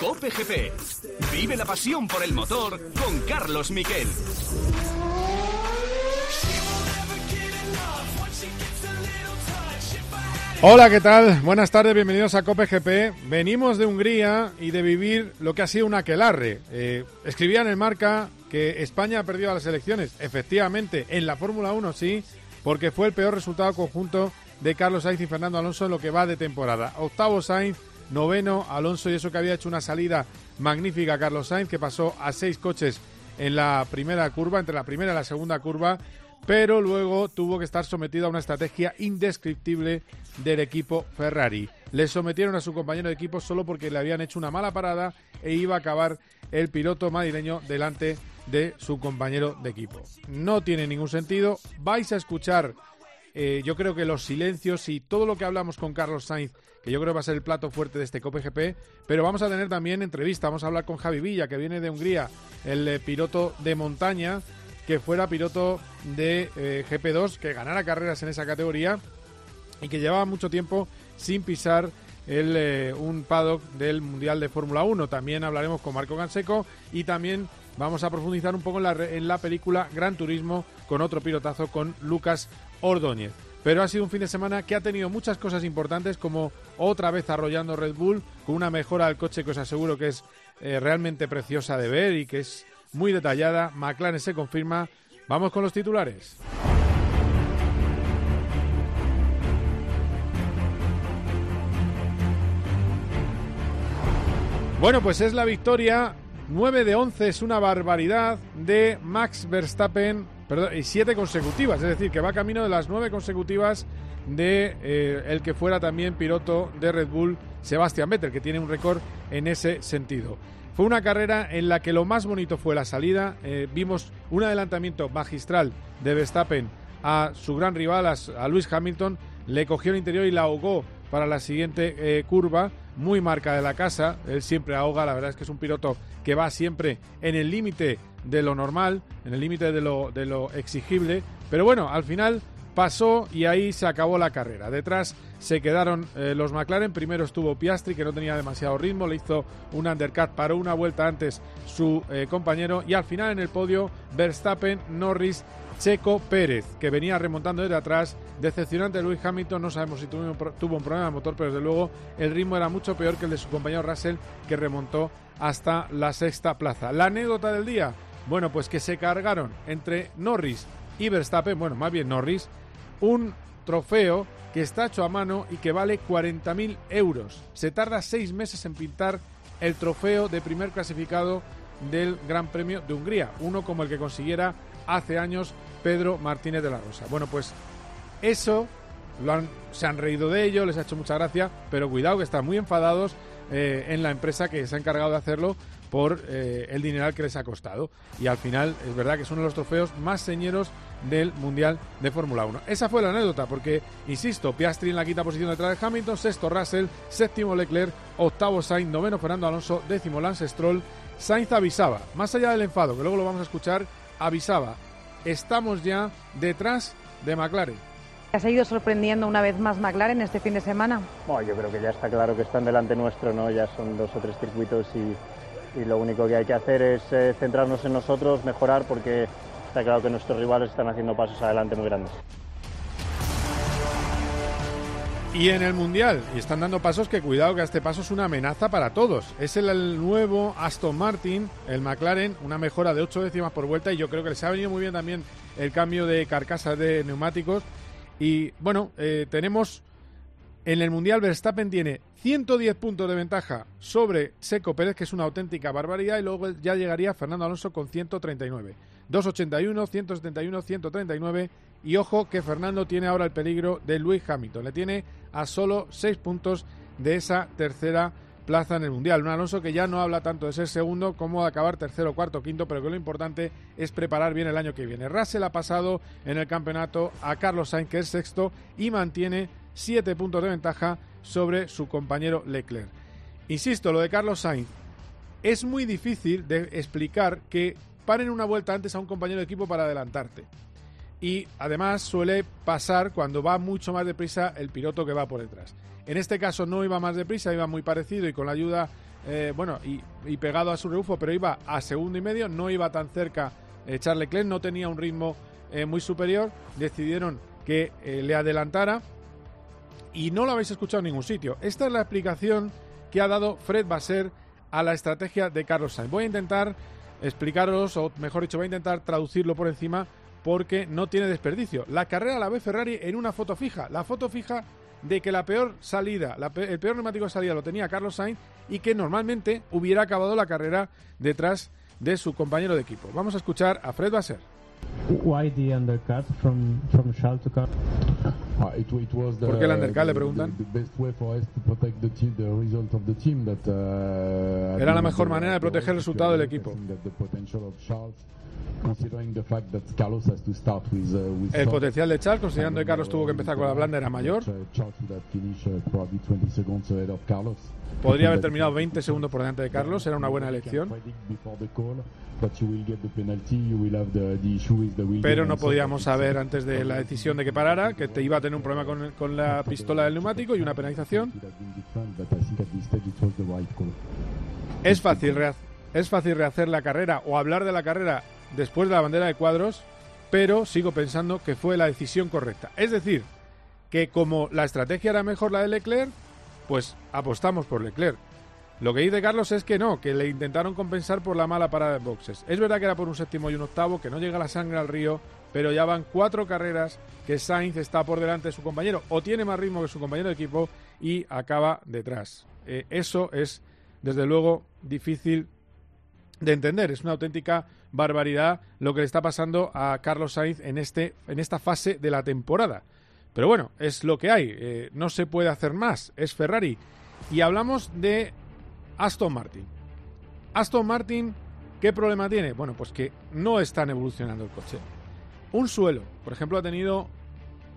Cope GP. Vive la pasión por el motor con Carlos Miquel. Hola, ¿qué tal? Buenas tardes, bienvenidos a Cope GP. Venimos de Hungría y de vivir lo que ha sido un aquelarre. Eh, escribía en el marca que España ha perdido las elecciones. Efectivamente, en la Fórmula 1 sí, porque fue el peor resultado conjunto de Carlos Sainz y Fernando Alonso en lo que va de temporada. Octavo Sainz, noveno Alonso y eso que había hecho una salida magnífica Carlos Sainz, que pasó a seis coches en la primera curva, entre la primera y la segunda curva pero luego tuvo que estar sometido a una estrategia indescriptible del equipo Ferrari. Le sometieron a su compañero de equipo solo porque le habían hecho una mala parada e iba a acabar el piloto madrileño delante de su compañero de equipo. No tiene ningún sentido. Vais a escuchar, eh, yo creo que los silencios y todo lo que hablamos con Carlos Sainz, que yo creo que va a ser el plato fuerte de este COPGP, pero vamos a tener también entrevista. Vamos a hablar con Javi Villa, que viene de Hungría, el eh, piloto de montaña que fuera piloto de eh, GP2, que ganara carreras en esa categoría y que llevaba mucho tiempo sin pisar el, un paddock del Mundial de Fórmula 1. También hablaremos con Marco Ganseco y también vamos a profundizar un poco en la, en la película Gran Turismo con otro pilotazo con Lucas Ordóñez. Pero ha sido un fin de semana que ha tenido muchas cosas importantes, como otra vez arrollando Red Bull, con una mejora del coche que os aseguro que es eh, realmente preciosa de ver y que es muy detallada. McLaren se confirma. Vamos con los titulares. Bueno, pues es la victoria 9 de 11 es una barbaridad de Max Verstappen, y 7 consecutivas, es decir, que va camino de las 9 consecutivas de eh, el que fuera también piloto de Red Bull, Sebastian Vettel, que tiene un récord en ese sentido. Fue una carrera en la que lo más bonito fue la salida. Eh, vimos un adelantamiento magistral de Verstappen a su gran rival, a, a Lewis Hamilton. Le cogió el interior y la ahogó para la siguiente eh, curva. Muy marca de la casa. Él siempre ahoga. La verdad es que es un piloto que va siempre en el límite de lo normal, en el límite de lo, exigible. Pero bueno, al final pasó y ahí se acabó la carrera. Detrás se quedaron eh, los McLaren. Primero estuvo Piastri, que no tenía demasiado ritmo, le hizo un undercut, paró una vuelta antes su eh, compañero. Y al final en el podio, Verstappen, Norris, Checo Pérez, que venía remontando desde atrás. Decepcionante Luis Hamilton, no sabemos si tuvo, un problema de motor, pero desde luego el ritmo era mucho peor que el de su compañero Russell, que remontó hasta la sexta plaza. La anécdota del día, bueno, pues que se cargaron entre Norris y Verstappen, bueno, más bien Norris, un trofeo que está hecho a mano y que vale 40.000 euros. Se tarda seis meses en pintar el trofeo de primer clasificado del Gran Premio de Hungría, uno como el que consiguiera hace años Pedro Martínez de la Rosa. Bueno, pues eso lo han, se han reído de ello, les ha hecho mucha gracia, pero cuidado que están muy enfadados eh, en la empresa que se ha encargado de hacerlo por eh, el dineral que les ha costado. Y al final es verdad que es uno de los trofeos más señeros del Mundial de Fórmula 1. Esa fue la anécdota, porque, insisto, Piastri en la quinta posición detrás de Hamilton, sexto Russell, séptimo Leclerc, octavo Sainz, noveno Fernando Alonso, décimo Lance Stroll. Sainz avisaba, más allá del enfado, que luego lo vamos a escuchar, avisaba, estamos ya detrás de McLaren. ¿Ha seguido sorprendiendo una vez más McLaren este fin de semana? Bueno, yo creo que ya está claro que están delante nuestro, ¿no? Ya son dos o tres circuitos y, y lo único que hay que hacer es eh, centrarnos en nosotros, mejorar, porque está claro que nuestros rivales están haciendo pasos adelante muy grandes. Y en el Mundial, y están dando pasos que cuidado que este paso es una amenaza para todos. Es el, nuevo Aston Martin, el McLaren, una mejora de 8 décimas por vuelta y yo creo que les ha venido muy bien también el cambio de carcasa de neumáticos. Y bueno, eh, tenemos en el Mundial Verstappen tiene 110 puntos de ventaja sobre Seco Pérez, que es una auténtica barbaridad, y luego ya llegaría Fernando Alonso con 139. 281, 171, 139. Y ojo que Fernando tiene ahora el peligro de Luis Hamilton. Le tiene a solo 6 puntos de esa tercera plaza en el Mundial. Un Alonso que ya no habla tanto de ser segundo como de acabar tercero, cuarto, quinto, pero que lo importante es preparar bien el año que viene. Russell ha pasado en el campeonato a Carlos Sainz, que es sexto, y mantiene 7 puntos de ventaja sobre su compañero Leclerc. Insisto, lo de Carlos Sainz es muy difícil de explicar que paren una vuelta antes a un compañero de equipo para adelantarte. Y además suele pasar cuando va mucho más deprisa el piloto que va por detrás. En este caso no iba más deprisa, iba muy parecido y con la ayuda, eh, bueno, y, pegado a su rebufo, pero iba a segundo y medio, no iba tan cerca eh, Charles Leclerc, no tenía un ritmo eh, muy superior, decidieron que le adelantara y no lo habéis escuchado en ningún sitio. Esta es la explicación que ha dado Fred Basser a la estrategia de Carlos Sainz. Voy a intentar explicaros, o mejor dicho, voy a intentar traducirlo por encima porque no tiene desperdicio. La carrera la ve Ferrari en una foto fija. La foto fija de que la peor salida, el peor neumático de salida lo tenía Carlos Sainz y que normalmente hubiera acabado la carrera detrás de su compañero de equipo. Vamos a escuchar a Fred Basser. Why the undercut from from Charles to car? Uh, it, it was the, ¿Por qué el undercut? Le preguntan. Era la mejor manera de proteger el resultado del equipo. Uh, el potencial de Charles, considerando que Carlos tuvo que empezar con la blanda, era mayor. Podría haber terminado 20 segundos por delante de Carlos, era una buena elección. Pero no podíamos saber antes de la decisión de que parara que te iba a tener un problema con, con la pistola del neumático y una penalización. Es fácil, es fácil rehacer la carrera o hablar de la carrera después de la bandera de cuadros, pero sigo pensando que fue la decisión correcta. Es decir, que como la estrategia era mejor la de Leclerc, pues apostamos por Leclerc. Lo que dice Carlos es que no, que le intentaron compensar por la mala parada de boxes. Es verdad que era por un séptimo y un octavo, que no llega la sangre al río, pero ya van cuatro carreras que Sainz está por delante de su compañero, o tiene más ritmo que su compañero de equipo y acaba detrás. Eh, eso es, desde luego, difícil de entender. Es una auténtica barbaridad lo que le está pasando a Carlos Sainz en, este, en esta fase de la temporada. Pero bueno, es lo que hay. Eh, no se puede hacer más. Es Ferrari. Y hablamos de Aston Martin. Aston Martin, ¿qué problema tiene? Bueno, pues que no están evolucionando el coche. Un suelo, por ejemplo, ha tenido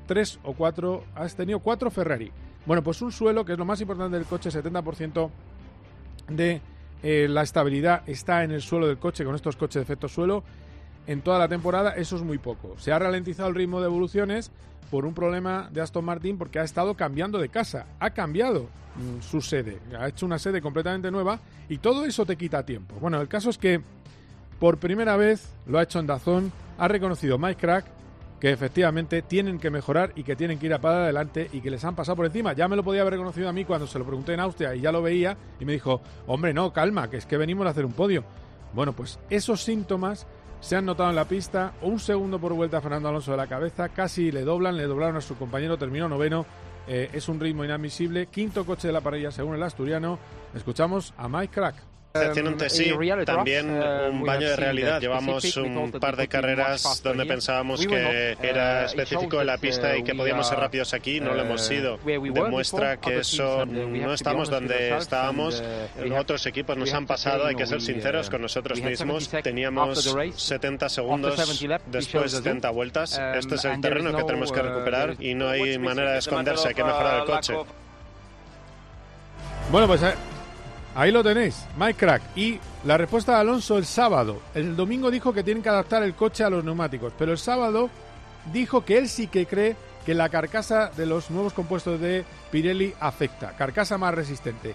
tres o cuatro, has tenido cuatro Ferrari. Bueno, pues un suelo, que es lo más importante del coche, 70% de eh, la estabilidad está en el suelo del coche con estos coches de efecto suelo. En toda la temporada eso es muy poco. Se ha ralentizado el ritmo de evoluciones por un problema de Aston Martin porque ha estado cambiando de casa. Ha cambiado mm, su sede. Ha hecho una sede completamente nueva y todo eso te quita tiempo. Bueno, el caso es que por primera vez lo ha hecho en Dazón. Ha reconocido Mike Crack que efectivamente tienen que mejorar y que tienen que ir a para adelante y que les han pasado por encima. Ya me lo podía haber reconocido a mí cuando se lo pregunté en Austria y ya lo veía y me dijo, hombre, no, calma, que es que venimos a hacer un podio. Bueno, pues esos síntomas se han notado en la pista, un segundo por vuelta a Fernando Alonso de la cabeza, casi le doblan, le doblaron a su compañero, terminó noveno, eh, es un ritmo inadmisible, quinto coche de la parrilla según el asturiano, escuchamos a Mike Crack. Un TSI, también uh, un baño de realidad. Llevamos un par de carreras donde pensábamos que era uh, específico de la pista y que podíamos ser rápidos aquí, no lo hemos sido. Demuestra que eso no estamos donde estábamos. Otros equipos nos han pasado, hay que ser sinceros con nosotros mismos. Teníamos 70 segundos después de 70 vueltas. Este es el terreno que tenemos que recuperar y no hay manera de esconderse, hay que mejorar el coche. Bueno, pues eh, Ahí lo tenéis, Mike Crack. Y la respuesta de Alonso el sábado. El domingo dijo que tienen que adaptar el coche a los neumáticos, pero el sábado dijo que él sí que cree que la carcasa de los nuevos compuestos de Pirelli afecta, carcasa más resistente.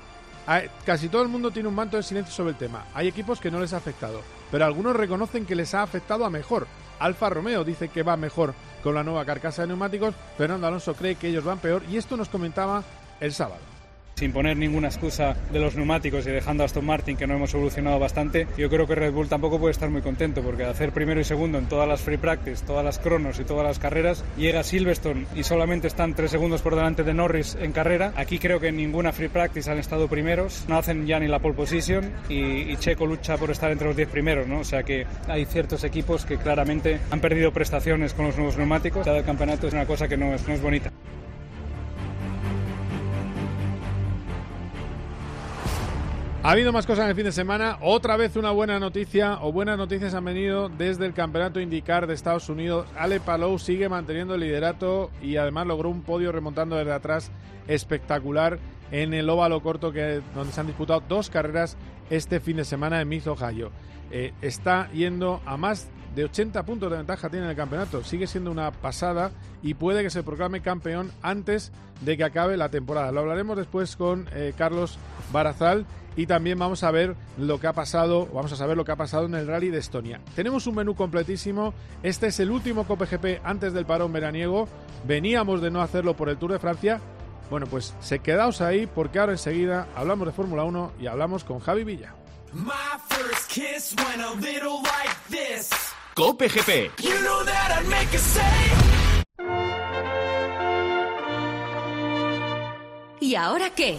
Casi todo el mundo tiene un manto de silencio sobre el tema. Hay equipos que no les ha afectado, pero algunos reconocen que les ha afectado a mejor. Alfa Romeo dice que va mejor con la nueva carcasa de neumáticos, Fernando Alonso cree que ellos van peor y esto nos comentaba el sábado sin poner ninguna excusa de los neumáticos y dejando a Aston Martin que no hemos evolucionado bastante, yo creo que Red Bull tampoco puede estar muy contento porque hacer primero y segundo en todas las free practice, todas las cronos y todas las carreras, llega Silverstone y solamente están tres segundos por delante de Norris en carrera. Aquí creo que en ninguna free practice han estado primeros, no hacen ya ni la pole position y, Checo lucha por estar entre los diez primeros, ¿no? O sea que hay ciertos equipos que claramente han perdido prestaciones con los nuevos neumáticos. Cada campeonato es una cosa que no es, no es bonita. Ha habido más cosas en el fin de semana. Otra vez una buena noticia o buenas noticias han venido desde el Campeonato IndyCar de Estados Unidos. Ale Palou sigue manteniendo el liderato y además logró un podio remontando desde atrás espectacular en el óvalo corto que donde se han disputado dos carreras este fin de semana en Miz, Ohio. eh, está yendo a más de 80 puntos de ventaja tiene en el campeonato. Sigue siendo una pasada y puede que se proclame campeón antes de que acabe la temporada. Lo hablaremos después con eh, Carlos Barazal y también vamos a ver lo que ha pasado, vamos a saber lo que ha pasado en el Rally de Estonia. Tenemos un menú completísimo. Este es el último COPGP antes del parón veraniego. Veníamos de no hacerlo por el Tour de Francia. Bueno, pues se quedaos ahí porque ahora enseguida hablamos de Fórmula 1 y hablamos con Javi Villa. Cope GP. ¿Y ahora qué?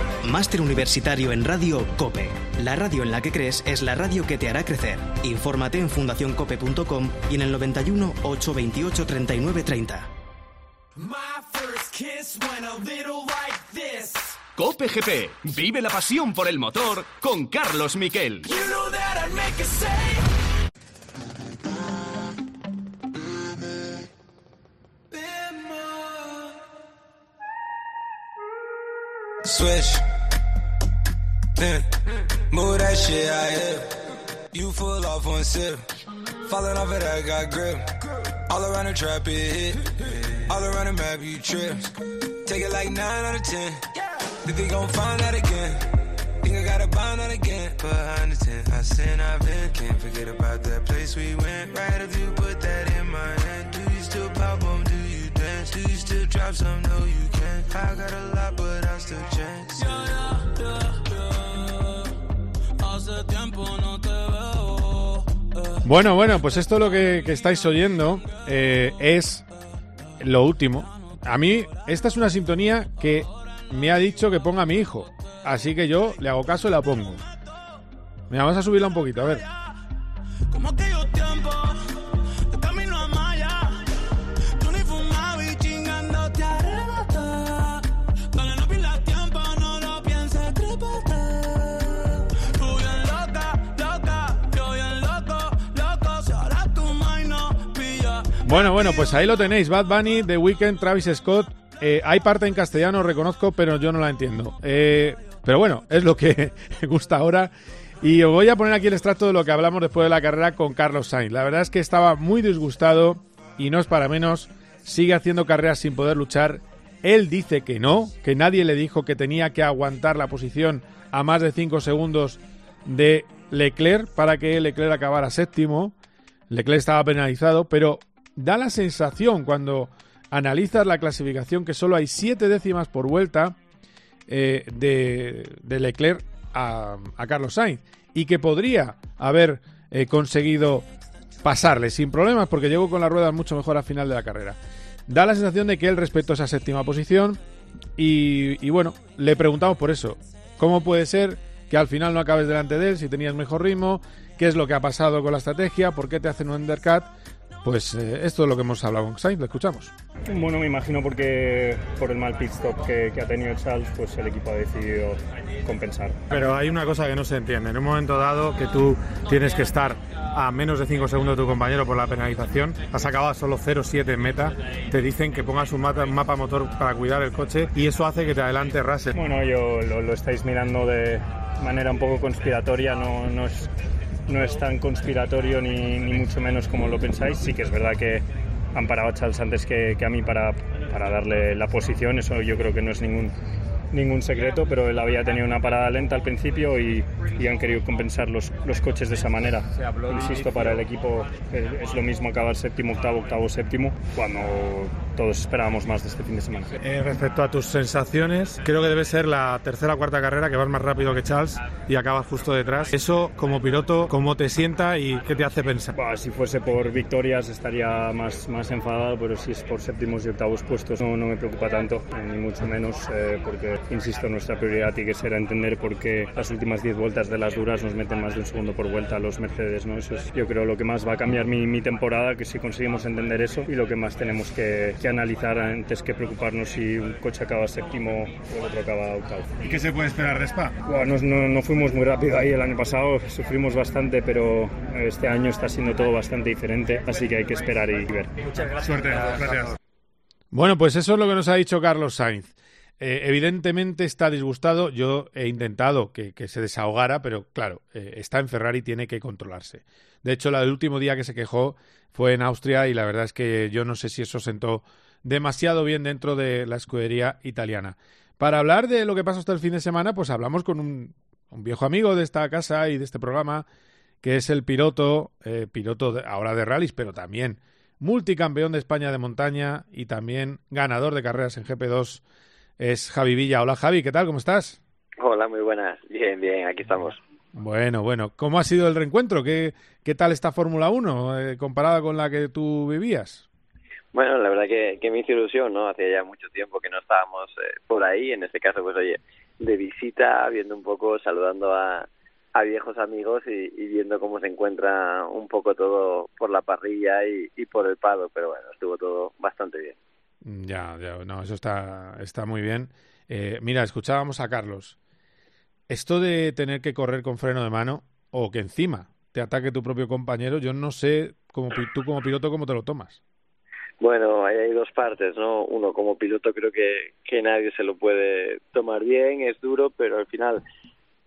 Máster Universitario en Radio COPE. La radio en la que crees es la radio que te hará crecer. Infórmate en fundacioncope.com y en el 91 828 39 30. Cope GP. Vive la pasión por el motor con Carlos Miquel. Switch. Yeah. Mm. Move that shit out here. You full off one sip. Falling off it, I got grip. All around the trap, it hit. All around the map, you trip. Take it like 9 out of 10. Think they gon' find that again. Think I gotta bind that again. Behind the tent, I sin, I've been. Can't forget about that place we went. Right after you put that in my hand. Do you still pop them? Do you dance? Do you still drop some? No, you can't. I got a lot, but still chance. Yeah, yeah, yeah, yeah. Hace tiempo no te veo. Eh. Bueno, bueno, pues esto lo que, que estáis oyendo eh, es lo último. A mí, esta es una sintonía que me ha dicho que ponga a mi hijo. Así que yo le hago caso y la pongo. Mira, vamos a subirla un poquito, a ver. Aquellos Bueno, bueno, pues ahí lo tenéis. Bad Bunny, The Weeknd, Travis Scott. Eh, hay parte en castellano, reconozco, pero yo no la entiendo. Eh, pero bueno, es lo que gusta ahora. Y os voy a poner aquí el extracto de lo que hablamos después de la carrera con Carlos Sainz. La verdad es que estaba muy disgustado y no es para menos. Sigue haciendo carreras sin poder luchar. Él dice que no, que nadie le dijo que tenía que aguantar la posición a más de 5 segundos de Leclerc para que Leclerc acabara séptimo. Leclerc estaba penalizado, pero da la sensación cuando analizas la clasificación que solo hay 7 décimas por vuelta eh, de, de, Leclerc a, a, Carlos Sainz y que podría haber eh, conseguido pasarle sin problemas porque llegó con las ruedas mucho mejor al final de la carrera. Da la sensación de que él respetó esa séptima posición y, y bueno, le preguntamos por eso. ¿Cómo puede ser que al final no acabes delante de él si tenías mejor ritmo? ¿Qué es lo que ha pasado con la estrategia? ¿Por qué te hacen un undercut? Pues eh, esto es lo que hemos hablado con Sainz, lo escuchamos. Bueno, me imagino porque por el mal pit stop que, que, ha tenido Charles, pues el equipo ha decidido compensar. Pero hay una cosa que no se entiende. En un momento dado que tú tienes que estar a menos de 5 segundos de tu compañero por la penalización, has acabado solo 0,7 en meta, te dicen que pongas un mapa, un mapa, motor para cuidar el coche y eso hace que te adelante Russell. Bueno, yo lo, lo estáis mirando de manera un poco conspiratoria, no, no es no es tan conspiratorio ni, ni, mucho menos como lo pensáis. Sí que es verdad que han parado a Charles antes que, que a mí para, para, darle la posición, eso yo creo que no es ningún, ningún secreto, pero él había tenido una parada lenta al principio y, y han querido compensar los, los, coches de esa manera. Insisto, para el equipo es lo mismo acabar séptimo, octavo, octavo, séptimo, cuando todos esperábamos más de este fin de semana. Eh, respecto a tus sensaciones, creo que debe ser la tercera o cuarta carrera que vas más rápido que Charles y acabas justo detrás. Eso, como piloto, ¿cómo te sienta y qué te hace pensar? Bah, si fuese por victorias estaría más, más enfadado, pero si es por séptimos y octavos puestos no, no me preocupa tanto, ni mucho menos, eh, porque insisto, nuestra prioridad tiene que ser entender por qué las últimas 10 vueltas de las duras nos meten más de un segundo por vuelta a los Mercedes, ¿no? Eso es, yo creo, lo que más va a cambiar mi, mi temporada, que si conseguimos entender eso y lo que más tenemos que, que analizar antes que preocuparnos si un coche acaba séptimo o el otro acaba octavo. ¿Y qué se puede esperar de Spa? Bueno, no, no, fuimos muy rápido ahí el año pasado, sufrimos bastante, pero este año está siendo todo bastante diferente, así que hay que esperar y ver. Muchas gracias. Suerte, gracias. Bueno, pues eso es lo que nos ha dicho Carlos Sainz. Eh, evidentemente está disgustado. Yo he intentado que, se desahogara, pero claro, eh, está en Ferrari y tiene que controlarse. De hecho, el último día que se quejó fue en Austria y la verdad es que yo no sé si eso sentó demasiado bien dentro de la escudería italiana. Para hablar de lo que pasó hasta el fin de semana, pues hablamos con un, viejo amigo de esta casa y de este programa, que es el piloto, eh, piloto ahora de rallies, pero también multicampeón de España de montaña y también ganador de carreras en GP2, es Javi Villa. Hola Javi, ¿qué tal? ¿Cómo estás? Hola, muy buenas. Bien, bien, aquí estamos. Bueno, bueno. ¿Cómo ha sido el reencuentro? ¿Qué, qué tal esta Fórmula 1 eh, comparada con la que tú vivías? Bueno, la verdad que, que me hizo ilusión, ¿no? Hacía ya mucho tiempo que no estábamos eh, por ahí, en este caso, pues oye, de visita, viendo un poco, saludando a, a viejos amigos y, viendo cómo se encuentra un poco todo por la parrilla y, por el palo, pero bueno, estuvo todo bastante bien. Ya, ya, no, eso está, está muy bien. Eh, mira, escuchábamos a Carlos. Esto de tener que correr con freno de mano o que encima te ataque tu propio compañero, yo no sé como tú como piloto cómo te lo tomas. Bueno, hay dos partes, ¿no? Uno, como piloto creo que, que nadie se lo puede tomar bien, es duro, pero al final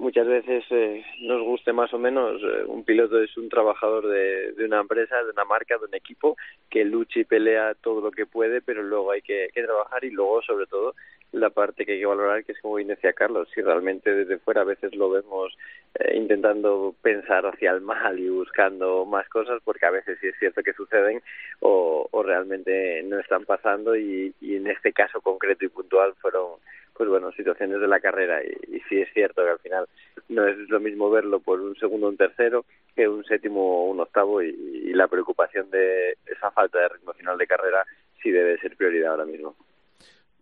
muchas veces eh, nos guste más o menos, eh, un piloto es un trabajador de, una empresa, de una marca, de un equipo que lucha y pelea todo lo que puede, pero luego hay que, que trabajar y luego sobre todo la parte que hay que valorar, que es como bien decía Carlos, si realmente desde fuera a veces lo vemos eh, intentando pensar hacia el mal y buscando más cosas, porque a veces sí es cierto que suceden o, o realmente no están pasando y, y en este caso concreto y puntual fueron pues bueno, situaciones de la carrera y, sí es cierto que al final no es lo mismo verlo por un segundo o un tercero que un séptimo o un octavo y, y la preocupación de esa falta de ritmo final de carrera sí debe ser prioridad ahora mismo.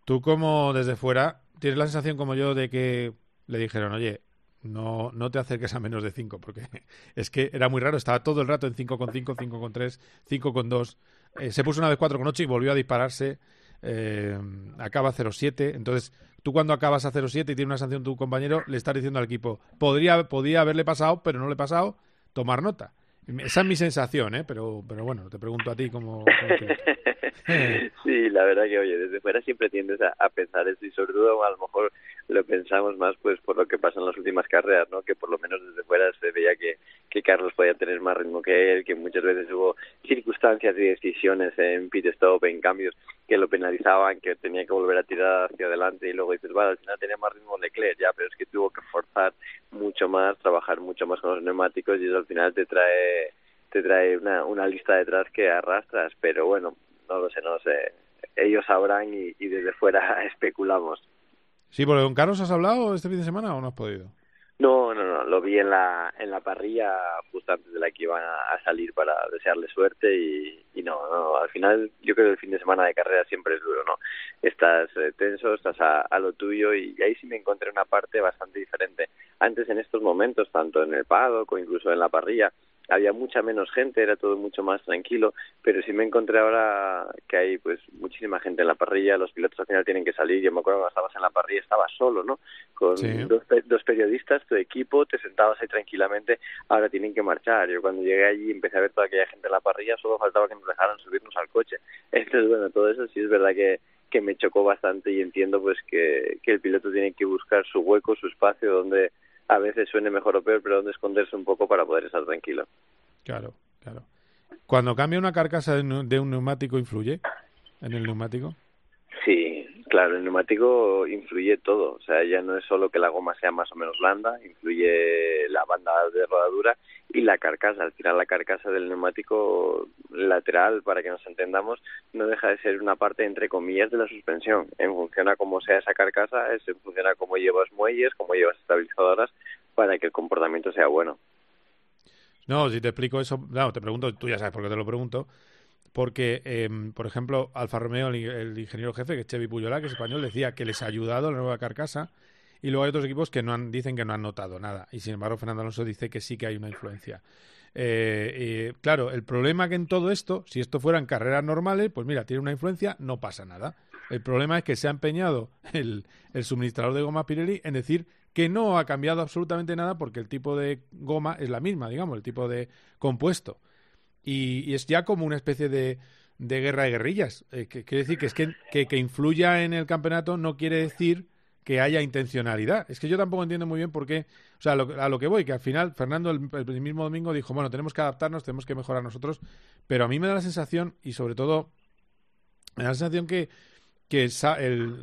Tú como desde fuera tienes la sensación como yo de que le dijeron, oye, no, no te acerques a menos de 5, porque es que era muy raro, estaba todo el rato en 5 con 5, 5 con 3, 5 con 2. Eh, se puso una vez 4 con 8 y volvió a dispararse. Eh, acaba 0-7. Entonces, tú cuando acabas a 0-7 y tiene una sanción tu compañero, le estás diciendo al equipo, podría, podía haberle pasado, pero no le he pasado, tomar nota. Esa es mi sensación, ¿eh? Pero, pero bueno, te pregunto a ti cómo... sí, la verdad que, oye, desde fuera siempre tiendes a, pensar eso y sobre todo a lo mejor lo pensamos más pues por lo que pasa en las últimas carreras, ¿no? Que por lo menos desde fuera se veía que, que Carlos podía tener más ritmo que él, que muchas veces hubo circunstancias y decisiones en pit stop, en cambios que lo penalizaban, que tenía que volver a tirar hacia adelante y luego dices, vale, al final tenía más ritmo Leclerc, ya, pero es que tuvo que forzar mucho más, trabajar mucho más con los neumáticos y eso al final te trae te trae una, una lista detrás que arrastras, pero bueno, no lo sé, no lo sé. Ellos sabrán y, y desde fuera especulamos. Sí, porque con Carlos has hablado este fin de semana o no has podido? No, no, no, lo vi en la, en la parrilla justo antes de la que iban a, salir para desearle suerte y, no, no, al final yo creo que el fin de semana de carrera siempre es duro, ¿no? Estás eh, tenso, estás a, a, lo tuyo y, ahí sí me encontré una parte bastante diferente. Antes en estos momentos, tanto en el paddock o incluso en la parrilla, había mucha menos gente, era todo mucho más tranquilo, pero sí me encontré ahora que hay pues muchísima gente en la parrilla, los pilotos al final tienen que salir, yo me acuerdo cuando estabas en la parrilla estabas solo, ¿no? Con dos, dos, periodistas, tu equipo, te sentabas ahí tranquilamente, ahora tienen que marchar, yo cuando llegué allí empecé a ver toda aquella gente en la parrilla, solo faltaba que nos dejaran subirnos al coche, entonces bueno, todo eso sí es verdad que que me chocó bastante y entiendo pues que, que el piloto tiene que buscar su hueco, su espacio donde a veces suene mejor o peor, pero donde esconderse un poco para poder estar tranquilo. Claro, claro. Cuando cambia una carcasa de un neumático, ¿influye en el neumático? Sí, claro, el neumático influye todo. O sea, ya no es solo que la goma sea más o menos blanda, influye la banda de rodadura y la carcasa. Al final, la carcasa del neumático lateral, para que nos entendamos, no deja de ser una parte, entre comillas, de la suspensión. En función a cómo sea esa carcasa, es en función a cómo llevas muelles, cómo llevas estabilizadoras, para que el comportamiento sea bueno. No, si te explico eso, no, te pregunto, tú ya sabes por qué te lo pregunto, porque, em, por ejemplo, Alfa Romeo, el, ingeniero jefe, que es Chevy Puyola, que es español, decía que les ha ayudado la nueva carcasa. Y luego hay otros equipos que no han, dicen que no han notado nada. Y sin embargo, Fernando Alonso dice que sí que hay una influencia. Eh, claro, el problema que en todo esto, si esto fueran carreras normales, pues mira, tiene una influencia, no pasa nada. El problema es que se ha empeñado el, el suministrador de goma Pirelli en decir que no ha cambiado absolutamente nada porque el tipo de goma es la misma, digamos, el tipo de compuesto. Y, es ya como una especie de, de guerra de guerrillas. Eh, que, quiere decir que es que, que, influya en el campeonato no quiere decir que haya intencionalidad. Es que yo tampoco entiendo muy bien por qué. O sea, a lo que voy, que al final Fernando el, mismo domingo dijo, bueno, tenemos que adaptarnos, tenemos que mejorar nosotros, pero a mí me da la sensación, y sobre todo, me da la sensación que, que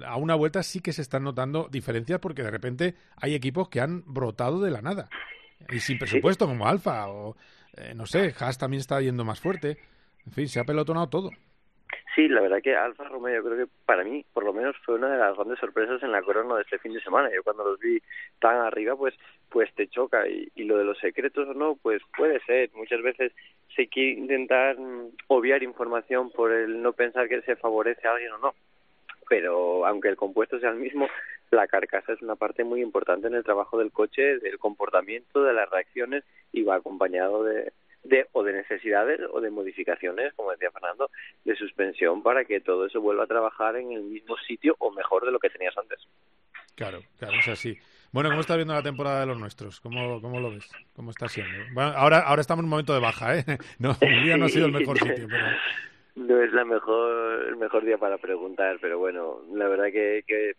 a una vuelta sí que se están notando diferencias porque de repente hay equipos que han brotado de la nada. Y sin presupuesto, como Alfa o eh, no sé, Haas también está yendo más fuerte. En fin, se ha pelotonado todo. Sí, la verdad que Alfa Romeo yo creo que para mí, por lo menos, fue una de las grandes sorpresas en la corona de este fin de semana. Yo cuando los vi tan arriba, pues pues te choca. Y, y lo de los secretos o no, pues puede ser. Muchas veces se quiere intentar mm, obviar información por el no pensar que se favorece a alguien o no. Pero aunque el compuesto sea el mismo, la carcasa es una parte muy importante en el trabajo del coche, del comportamiento, de las reacciones y va acompañado de, de o de necesidades o de modificaciones, como decía Fernando, de suspensión para que todo eso vuelva a trabajar en el mismo sitio o mejor de lo que tenías antes. Claro, claro, es así. Bueno, ¿cómo estás viendo la temporada de los nuestros? ¿Cómo, cómo lo ves? ¿Cómo está siendo? ahora, ahora estamos en un momento de baja, ¿eh? No, un día no ha sido el mejor sitio, pero... No es la mejor, el mejor día para preguntar, pero bueno, la verdad que, que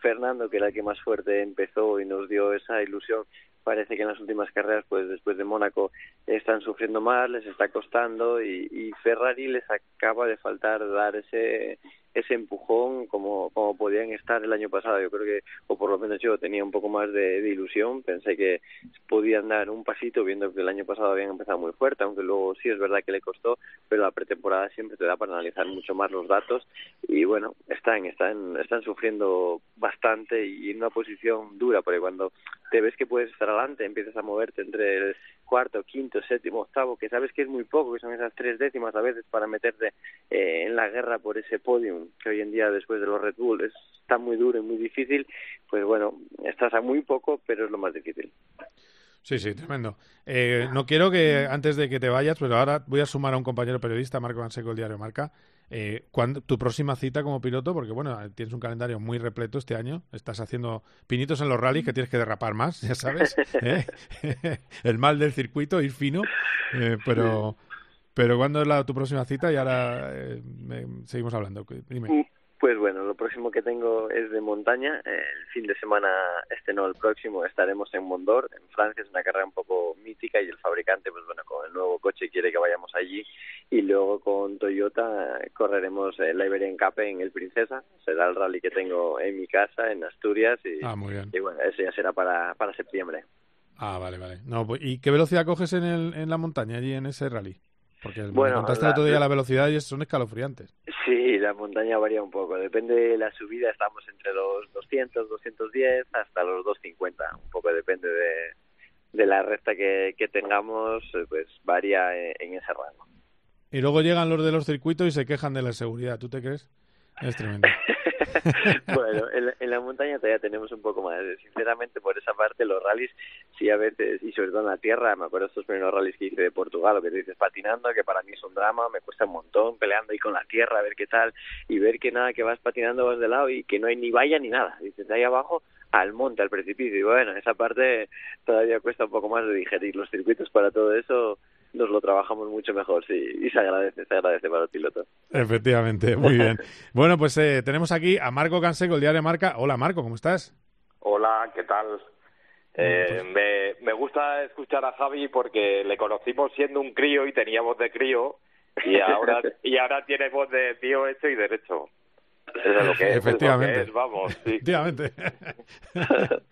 Fernando, que era el que más fuerte empezó y nos dio esa ilusión, parece que en las últimas carreras, pues después de Mónaco, están sufriendo más, les está costando y, y Ferrari les acaba de faltar dar ese ese empujón como, como podían estar el año pasado. Yo creo que, o por lo menos yo tenía un poco más de, ilusión, pensé que podían dar un pasito viendo que el año pasado habían empezado muy fuerte, aunque luego sí es verdad que le costó, pero la pretemporada siempre te da para analizar mucho más los datos y bueno, están, están, están sufriendo bastante y en una posición dura, porque cuando te ves que puedes estar adelante, empiezas a moverte entre el cuarto, quinto, séptimo, octavo, que sabes que es muy poco, que son esas tres décimas a veces para meterte eh, en la guerra por ese podium, que hoy en día después de los Red Bull está muy duro y muy difícil, pues bueno, estás a muy poco, pero es lo más difícil. Sí, sí, tremendo. Eh, no quiero que antes de que te vayas, pero ahora voy a sumar a un compañero periodista, Marco Anseco, el diario Marca. Eh, tu próxima cita como piloto? Porque bueno, tienes un calendario muy repleto este año. Estás haciendo pinitos en los rallies que tienes que derrapar más, ya sabes. ¿eh? el mal del circuito, ir fino. Eh, pero, pero ¿cuándo es la, tu próxima cita? Y ahora seguimos hablando. Dime. Mm, pues bueno, lo próximo que tengo es de montaña. El fin de semana, este no, el próximo, estaremos en Mondor, en Francia. Es una carrera un poco mítica y el fabricante, pues bueno, con el nuevo coche quiere que vayamos allí. Y luego con Toyota correremos el Iberian Cup en el Princesa. Será el rally que tengo en mi casa, en Asturias. Y, ah, muy bien. y bueno, eso ya será para, para septiembre. Ah, vale, vale. No, pues, ¿Y qué velocidad coges en, el, en la montaña allí en ese rally? Porque bueno, contaste el otro día la velocidad y son escalofriantes. Sí, la montaña varía un poco. Depende de la subida, estamos entre los 200, 210 hasta los 250. Un poco depende de, de la recta que, que tengamos, pues varía en, ese rango. Y luego llegan los de los circuitos y se quejan de la seguridad. ¿Tú te crees? Es tremendo. bueno, en la, montaña todavía tenemos un poco más. Sinceramente, por esa parte, los rallies, sí a veces, y sobre todo en la tierra, me acuerdo estos primeros rallies que hice de Portugal, lo que te dices patinando, que para mí es un drama, me cuesta un montón peleando ahí con la tierra, a ver qué tal, y ver que nada, que vas patinando, vas de lado y que no hay ni valla ni nada. Dices, de ahí abajo al monte, al precipicio. Y bueno, esa parte todavía cuesta un poco más de digerir. Los circuitos para todo eso nos lo trabajamos mucho mejor, sí, y se agradece, se agradece para el piloto. Efectivamente, muy bien. bueno, pues eh, tenemos aquí a Marco Canseco, el diario Marca. Hola Marco, ¿cómo estás? Hola, ¿qué tal? Eh, pues me, me gusta escuchar a Javi porque le conocimos siendo un crío y tenía voz de crío y ahora y ahora tiene voz de tío hecho y derecho. Eso es lo que es. Efectivamente. vamos. Sí. Efectivamente.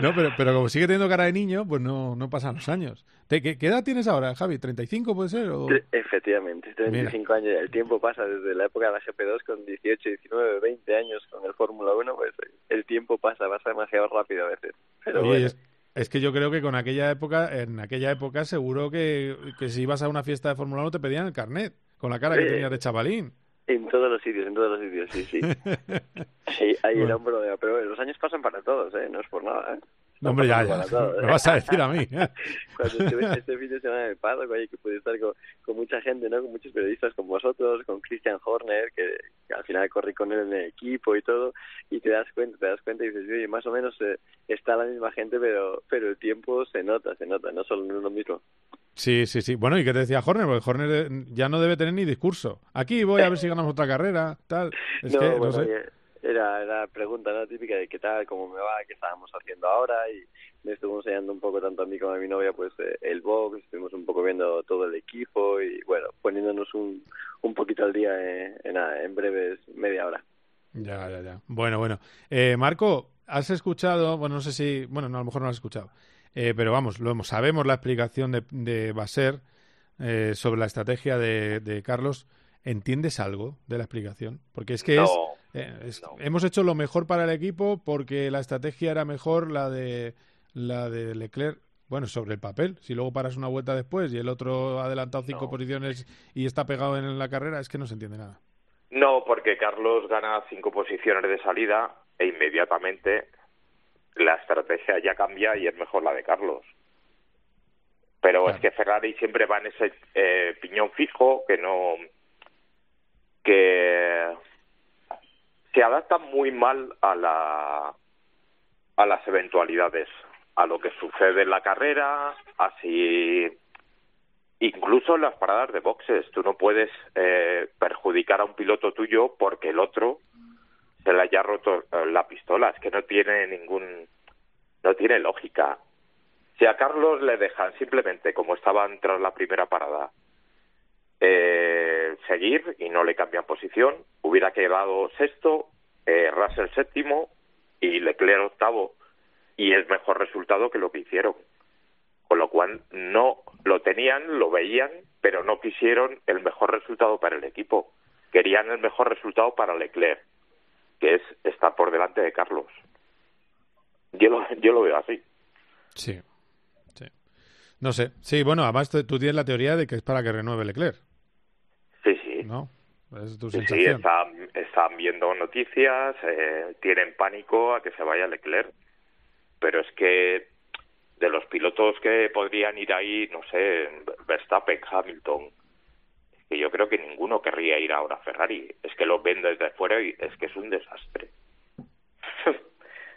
No, pero, pero como sigue teniendo cara de niño, pues no, no pasan los años. ¿Qué, qué edad tienes ahora, Javi? ¿35 puede ser? O... Efectivamente, 35 años. El tiempo pasa desde la época de la GP2 con 18, 19, 20 años con el Fórmula 1, pues el tiempo pasa, pasa demasiado rápido a veces. Pero es, que yo creo que con aquella época, en aquella época seguro que, que si ibas a una fiesta de Fórmula 1 te pedían el carnet. con la cara que tenía de chavalín. En todos los sitios, en todos los sitios, sí, sí. sí ahí el hombro, pero los años pasan para todos, ¿eh? No es por nada, ¿eh? No, hombre, ya, ya. Me vas a decir a mí. ¿eh? Cuando estuve este fin de semana en el Paddock, oye, que pude estar con, con, mucha gente, ¿no? Con muchos periodistas como vosotros, con Christian Horner, que, al final corrí con él en el equipo y todo, y te das cuenta, te das cuenta y dices, oye, más o menos eh, está la misma gente, pero pero el tiempo se nota, se nota, no solo no es lo mismo. Sí, sí, sí. Bueno, ¿y qué te decía Horner? Porque Horner eh, ya no debe tener ni discurso. Aquí voy a ver si ganamos otra carrera, tal. Es no, que, bueno, no sé. Era la pregunta ¿no? típica de qué tal, cómo me va, qué estábamos haciendo ahora y me estuvo enseñando un poco tanto a mí como a mi novia pues eh, el box, estuvimos un poco viendo todo el equipo y bueno, poniéndonos un, un poquito al día en, en, en breves media hora. Ya, ya, ya. Bueno, bueno. Eh, Marco, has escuchado, bueno, no sé si, bueno, no, a lo mejor no has escuchado. Eh, pero vamos, lo sabemos la explicación de, de Baser eh, sobre la estrategia de, de, Carlos. ¿Entiendes algo de la explicación? Porque es que no, es, eh, es no. hemos hecho lo mejor para el equipo porque la estrategia era mejor la de la de Leclerc. Bueno, sobre el papel. Si luego paras una vuelta después y el otro ha adelantado cinco No. posiciones y está pegado en la carrera, es que no se entiende nada. No, porque Carlos gana cinco posiciones de salida e inmediatamente la estrategia ya cambia y es mejor la de Carlos. Pero Claro. es que Ferrari siempre va en ese eh, piñón fijo que no que se adapta muy mal a la a las eventualidades, a lo que sucede en la carrera, así incluso en las paradas de boxes. Tú no puedes eh, perjudicar a un piloto tuyo porque el otro se le haya roto eh, la pistola. Es que no tiene ningún, no tiene lógica. Si a Carlos le dejan simplemente como estaban tras la primera parada eh, seguir y no le cambian posición, hubiera quedado sexto, eh, Russell séptimo y Leclerc octavo y es mejor resultado que lo que hicieron. Con lo cual no lo tenían, lo veían, pero no quisieron el mejor resultado para el equipo. Querían el mejor resultado para Leclerc, que es estar por delante de Carlos. Yo lo, yo lo veo así. Sí. No sé. Sí, bueno, además tú tienes la teoría de que es para que renueve Leclerc. ¿No? Es tu Sí, están, están viendo noticias, eh, tienen pánico a que se vaya Leclerc. Pero es que de los pilotos que podrían ir ahí, no sé, Verstappen, Hamilton, que yo creo que ninguno querría ir ahora a Ferrari. Es que lo ven desde fuera y es que es un desastre.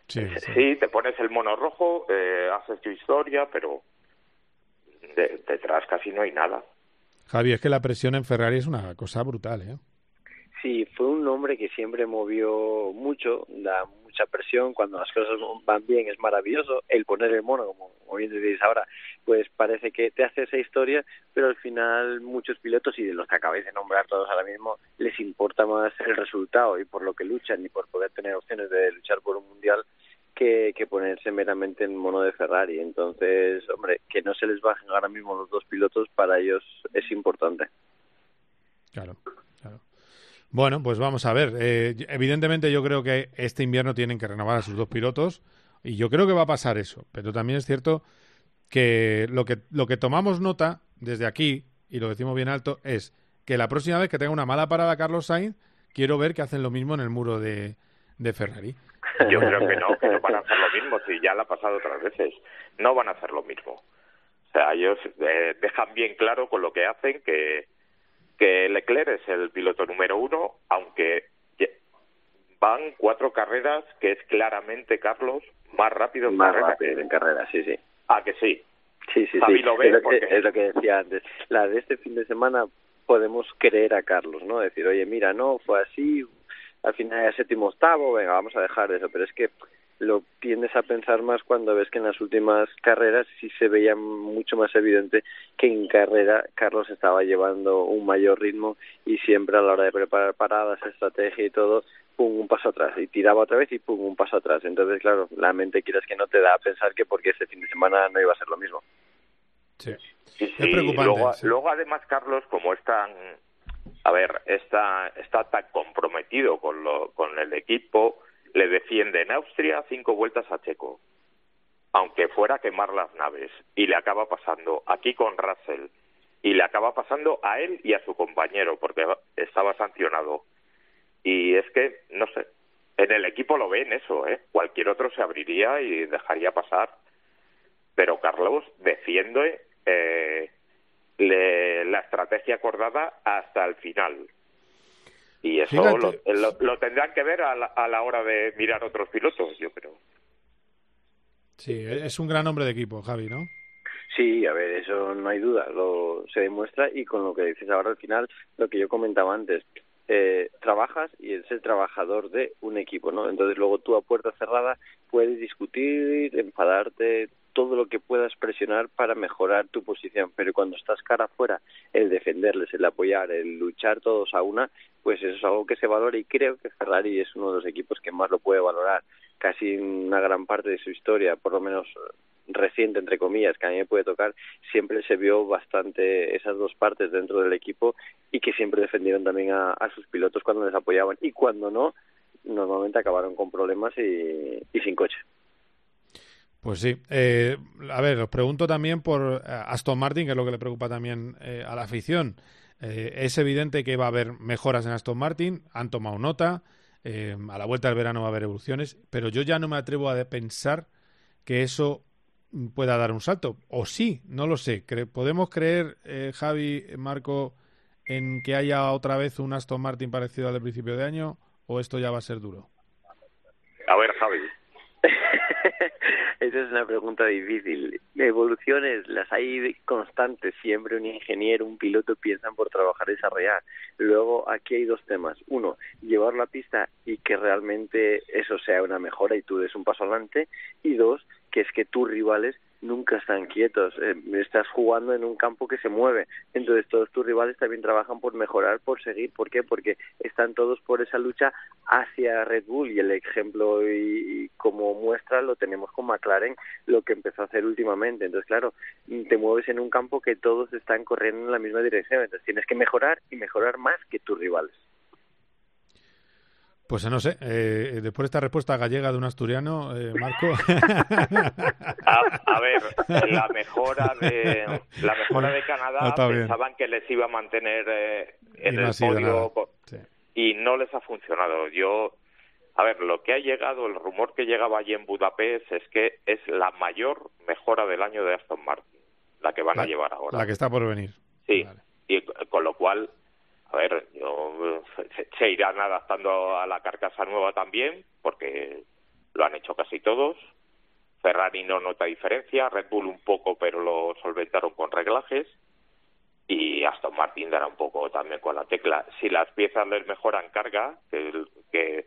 Sí, Sí, te pones el mono rojo, eh, haces tu historia, pero de- detrás casi no hay nada. Javi, es que la presión en Ferrari es una cosa brutal, ¿eh? Sí, fue un hombre que siempre movió mucho, da mucha presión, cuando las cosas van bien es maravilloso, el poner el mono, como, como bien decís ahora, pues parece que te hace esa historia, pero al final muchos pilotos, y de los que acabáis de nombrar todos ahora mismo, les importa más el resultado y por lo que luchan y por poder tener opciones de luchar por un mundial que, ponerse meramente en mono de Ferrari. Entonces, hombre, que no se les bajen ahora mismo los dos pilotos, para ellos es importante. Claro, claro. Bueno, pues vamos a ver. Eh, evidentemente yo creo que este invierno tienen que renovar a sus dos pilotos y yo creo que va a pasar eso. Pero también es cierto que lo que, lo que tomamos nota desde aquí, y lo decimos bien alto, es que la próxima vez que tenga una mala parada Carlos Sainz, quiero ver que hacen lo mismo en el muro de, de Ferrari. Yo creo que no, que no van a hacer lo mismo, si ya lo ha pasado otras veces. No van a hacer lo mismo. O sea, ellos eh, dejan bien claro con lo que hacen que, que Leclerc es el piloto número uno, aunque van cuatro carreras que es claramente Carlos más rápido en Más carrera. rápido en carrera, sí, sí. Ah, que sí. Sí, sí, Javi sí. lo ve es, lo que, porque- es lo que decía antes. La de este fin de semana podemos creer a Carlos, ¿no? Decir, oye, mira, no, fue así, al final era séptimo octavo, venga, vamos a dejar eso. Pero es que lo tiendes a pensar más cuando ves que en las últimas carreras sí se veía mucho más evidente que en carrera Carlos estaba llevando un mayor ritmo y siempre a la hora de preparar paradas, estrategia y todo, pum, un paso atrás y tiraba otra vez y pum, un paso atrás. Entonces, claro, la mente quieras que no te da a pensar que porque este fin de semana no iba a ser lo mismo. Sí. Sí, Es preocupante, Luego, sí. luego, además, Carlos, como es tan, a ver, está, está tan comprometido con, lo, con el equipo, le defiende en Austria cinco vueltas a Checo, aunque fuera a quemar las naves, y le acaba pasando aquí con Russell, y le acaba pasando a él y a su compañero porque estaba sancionado. Y es que, no sé, en el equipo lo ven eso, ¿eh? Cualquier otro se abriría y dejaría pasar. Pero Carlos defiende eh, la estrategia acordada hasta el final. Y eso lo, tendrán que ver a la, a la hora de mirar otros pilotos, yo creo. Sí, es un gran hombre de equipo, Javi, ¿no? Sí, a ver, eso no hay duda, lo se demuestra y con lo que dices ahora al final, lo que yo comentaba antes, eh, trabajas y es el trabajador de un equipo, ¿no? Entonces luego tú a puerta cerrada puedes discutir, enfadarte, todo lo que puedas presionar para mejorar tu posición, pero cuando estás cara afuera, el defenderles, el apoyar, el luchar todos a una, pues eso es algo que se valora y creo que Ferrari es uno de los equipos que más lo puede valorar. Casi una gran parte de su historia, por lo menos reciente, entre comillas, que a mí me puede tocar, siempre se vio bastante esas dos partes dentro del equipo y que siempre defendieron también a, sus pilotos cuando les apoyaban y cuando no, normalmente acabaron con problemas y, sin coche. Pues sí. Eh, a ver, os pregunto también por eh, Aston Martin, que es lo que le preocupa también eh, a la afición. es evidente que va a haber mejoras en Aston Martin, han tomado nota, a la vuelta del verano va a haber evoluciones, pero yo ya no me atrevo a pensar que eso pueda dar un salto. O sí, no lo sé. ¿Podemos creer, eh, Javi, Marco, en que haya otra vez un Aston Martin parecido al del principio de año? ¿O esto ya va a ser duro? A ver, Javi. Esa es una pregunta difícil. Evoluciones las hay constantes. Siempre un ingeniero, un piloto piensan por trabajar y desarrollar. Luego aquí hay dos temas. Uno, llevar la pista y que realmente eso sea una mejora y tú des un paso adelante. Y dos, que es que tus rivales nunca están quietos, eh, estás jugando en un campo que se mueve, entonces todos tus rivales también trabajan por mejorar, por seguir, ¿por qué? Porque están todos por esa lucha hacia Red Bull. Y el ejemplo y, como muestra lo tenemos con McLaren, lo que empezó a hacer últimamente, entonces claro, te mueves en un campo que todos están corriendo en la misma dirección, entonces tienes que mejorar y mejorar más que tus rivales. Pues no sé, eh, después de esta respuesta gallega de un asturiano, eh, Marco. a, ver, la mejora de la mejora de Canadá pensaban que les iba a mantener eh, en el podio y no les ha funcionado. Yo, a ver, lo que ha llegado, el rumor que llegaba allí en Budapest es que es la mayor mejora del año de Aston Martin, la que van a llevar ahora. La que está por venir. Sí, y con lo cual a ver, yo, se, irán adaptando a la carcasa nueva también, porque lo han hecho casi todos. Ferrari no nota diferencia, Red Bull un poco, pero lo solventaron con reglajes. Y Aston Martin dará un poco también con la tecla. Si las piezas les mejoran carga, que,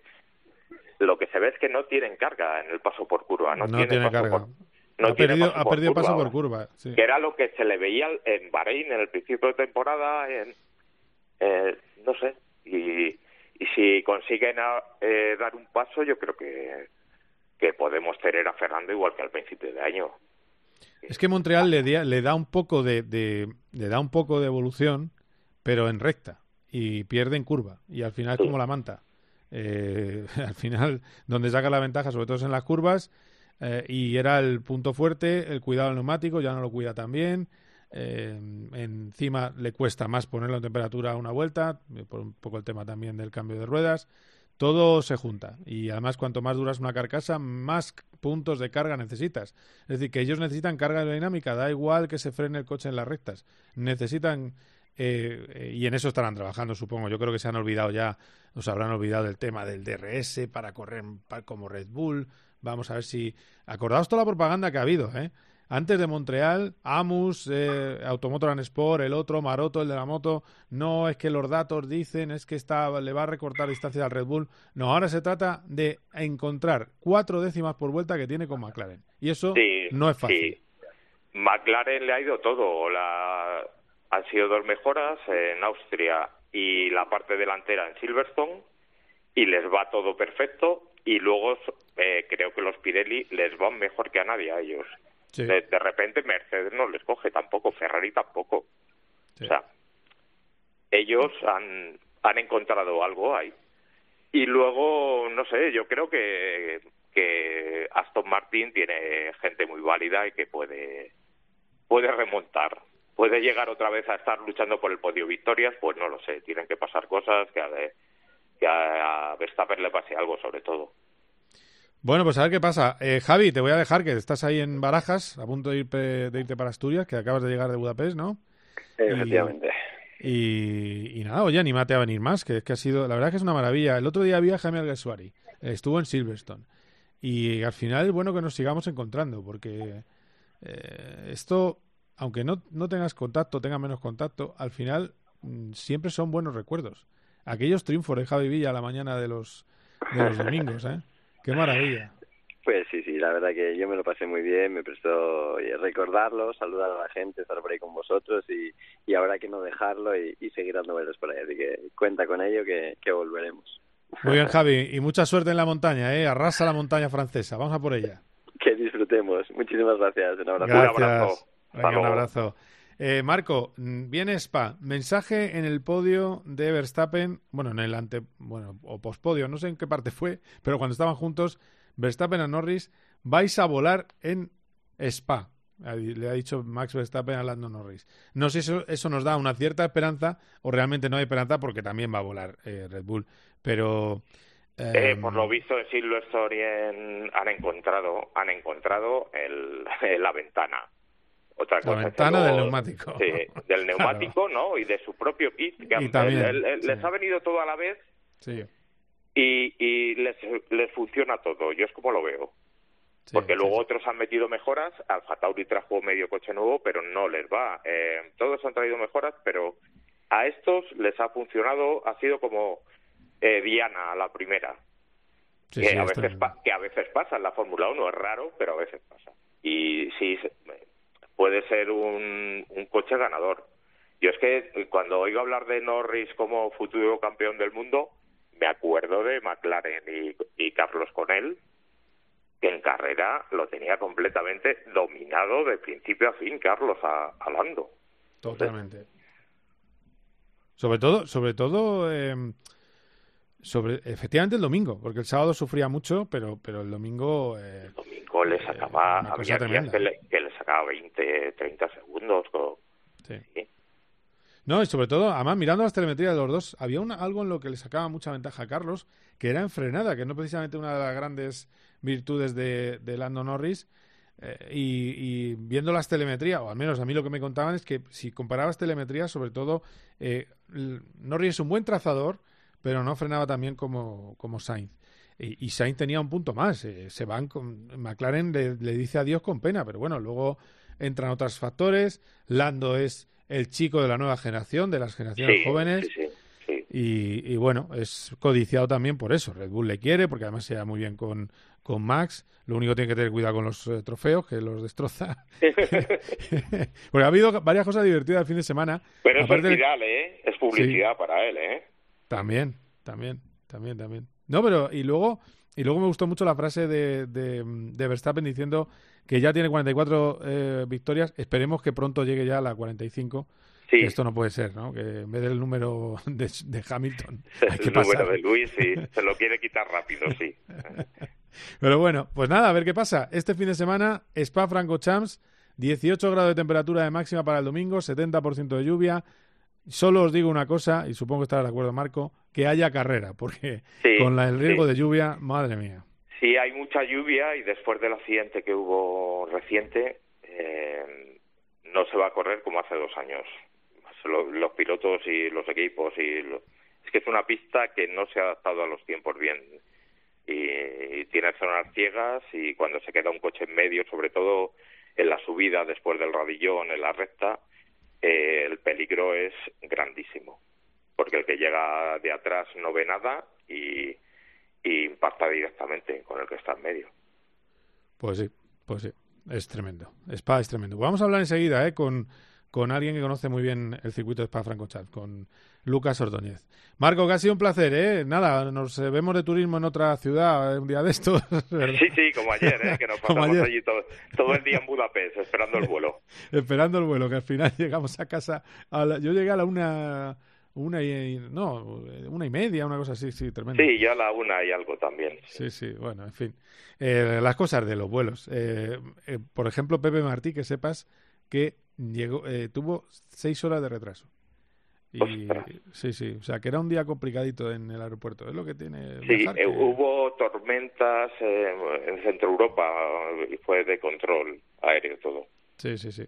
lo que se ve es que no tienen carga en el paso por curva. No, tiene, carga. no ha perdido, paso, ha perdido paso por curva. Que era lo que se le veía en Bahrein en el principio de temporada, en, eh, no sé, y, y si consiguen eh, dar un paso, yo creo que, que podemos tener a Fernando igual que al principio de año. Es que Montreal le, le da un poco de, le da un poco de evolución, pero en recta y pierde en curva y al final es como la manta. Eh, al final donde saca la ventaja, sobre todo es en las curvas eh, y era el punto fuerte, el cuidado del neumático, ya no lo cuida tan bien. Eh, encima le cuesta más ponerlo en temperatura a una vuelta, eh, por un poco el tema también del cambio de ruedas. Todo se junta y además cuanto más duras una carcasa, más puntos de carga necesitas. Es decir, que ellos necesitan carga aerodinámica, da igual que se frene el coche en las rectas. Necesitan eh, y en eso estarán trabajando, supongo. Yo creo que se han olvidado ya, os habrán olvidado del tema del DRS para correr como Red Bull. Vamos a ver si. Acordaos toda la propaganda que ha habido, ¿eh? Antes de Montreal, Amus, eh, Automotor Sport, el otro, Maroto, el de la moto, no es que los datos dicen, es que está, le va a recortar distancia al Red Bull. No, ahora se trata de encontrar cuatro décimas por vuelta que tiene con McLaren. Y eso no es fácil. McLaren le ha ido todo. La... Han sido dos mejoras en Austria y la parte delantera en Silverstone y les va todo perfecto y luego eh, creo que los Pirelli les van mejor que a nadie a ellos. De, repente Mercedes no les coge tampoco, Ferrari tampoco. O sea, ellos han, han encontrado algo ahí. Y luego, no sé, yo creo que, que Aston Martin tiene gente muy válida y que puede, puede remontar. puede llegar otra vez a estar luchando por el podio victorias, pues no lo sé, tienen que pasar cosas que a, que a Verstappen le pase algo sobre todo. Bueno, pues a ver qué pasa. Eh, Javi, te voy a dejar que estás ahí en Barajas, a punto de, irte para Asturias, que acabas de llegar de Budapest, ¿no? Efectivamente. Y, y, nada, oye, anímate a venir más, que es que ha sido, la verdad que es una maravilla. El otro día vi a Jaime Alguersuari, estuvo en Silverstone. Y al final es bueno que nos sigamos encontrando, porque eh, esto, aunque no, no tengas contacto, tengas menos contacto, al final mm, siempre son buenos recuerdos. Aquellos triunfos de Javi Villa a la mañana de los, de los domingos, ¿eh? Qué maravilla. Pues sí, sí, la verdad que yo me lo pasé muy bien, me prestó recordarlo, saludar a la gente, estar por ahí con vosotros y, y ahora que no dejarlo y, seguir dando vueltas por ahí. Así que cuenta con ello que, que volveremos. Muy bien, Javi, y mucha suerte en la montaña, ¿eh? Arrasa la montaña francesa, vamos a por ella. Que disfrutemos. Muchísimas gracias. Un abrazo. Un abrazo. un abrazo. Eh, Marco, mm, viene Spa. Mensaje en el podio de Verstappen, bueno, en el ante, bueno, o pospodio, no sé en qué parte fue, pero cuando estaban juntos, Verstappen a Norris, vais a volar en Spa. Le ha dicho Max Verstappen a Lando Norris. No sé si eso, eso nos da una cierta esperanza o realmente no hay esperanza porque también va a volar eh, Red Bull. Pero eh, por lo visto en Silverstone han encontrado han encontrado el, la ventana otra la ventana del neumático. Sí, del neumático, ¿no? Y de su propio kit. Que también, Les ha venido todo a la vez. Sí. Y, y les, les funciona todo. Yo es como lo veo. Porque luego otros han metido mejoras. Alfa Tauri trajo medio coche nuevo, pero no les va. Eh, todos han traído mejoras, pero a estos les ha funcionado. Ha sido como eh, Diana a la primera. que, a veces que a veces pasa en la Fórmula 1. Es raro, pero a veces pasa. Y sí, puede ser un, un coche ganador. Yo es que eh, cuando oigo hablar de Norris como futuro campeón del mundo, me acuerdo de McLaren y, Carlos con él, que en carrera lo tenía completamente dominado de principio a fin, Carlos, a, Lando. Totalmente. Sobre todo, sobre todo, em, sobre efectivamente el domingo, porque el sábado sufría mucho, pero pero el domingo. Eh, el domingo le sacaba, había días que le, que sacaba 20, 30 segundos. sí. No, y sobre todo, además, mirando las telemetrías de los dos, había una, algo en lo que le sacaba mucha ventaja a Carlos, que era en frenada, que no precisamente una de las grandes virtudes de, de Lando Norris. Eh, y, viendo las telemetrías, o al menos a mí lo que me contaban es que si comparabas telemetrías, sobre todo, eh, Norris es un buen trazador, pero no frenaba también como, como Sainz. Y, Sainz tenía un punto más. Eh, se van con, McLaren le, dice adiós con pena, pero bueno, luego entran otros factores. Lando es el chico de la nueva generación, de las generaciones jóvenes. y, bueno, es codiciado también por eso. Red Bull le quiere, porque además se da muy bien con, con Max. Lo único que tiene que tener cuidado con los eh, trofeos, que los destroza. porque ha habido varias cosas divertidas el fin de semana. Pero es viral, ¿eh? Es publicidad para él, ¿eh? También, también, también, también. No, pero y luego y luego me gustó mucho la frase de, de, Verstappen diciendo que ya tiene 44 eh, victorias. Esperemos que pronto llegue ya a la 45. Sí. esto no puede ser, ¿no? Que en vez del número de, Hamilton. Hay que el número de Luis, sí. Se lo quiere quitar rápido, sí. Pero bueno, pues nada, a ver qué pasa. Este fin de semana, Spa Franco Champs, 18 grados de temperatura de máxima para el domingo, 70% de lluvia, Solo os digo una cosa, y supongo que estará de acuerdo Marco, que haya carrera, porque con el riesgo de lluvia, madre mía. Sí, hay mucha lluvia y después del accidente que hubo reciente, eh, no se va a correr como hace dos años. Los, pilotos y los equipos y es que es una pista que no se ha adaptado a los tiempos bien y, tiene zonas ciegas y cuando se queda un coche en medio, sobre todo en la subida después del radillón, en la recta, eh, el peligro es grandísimo, porque el que llega de atrás no ve nada y, impacta directamente con el que está en medio. Pues sí, pues sí, es tremendo. Spa es tremendo. Vamos a hablar enseguida ¿eh? con, con alguien que conoce muy bien el circuito de Spa-Francorchamps, con Lucas Ordóñez. Marco, que ha sido un placer, ¿eh? Nada, nos vemos de turismo en otra ciudad un día de estos. Sí, sí, como ayer, ¿eh? Que nos pasamos allí todo, el día en Budapest, esperando el vuelo. esperando el vuelo, que al final llegamos a casa. A yo llegué a la una una y no una y media una cosa así sí tremendo sí ya a la una y algo también sí sí, bueno en fin eh, las cosas de los vuelos eh, eh, por ejemplo Pepe Martí que sepas que llegó, eh, tuvo seis horas de retraso. Y, sí, sí, o sea, que era un día complicadito en el aeropuerto, es lo que tiene. Sí, eh, hubo tormentas en Centro Europa y fue de control aéreo todo. Sí, sí, sí.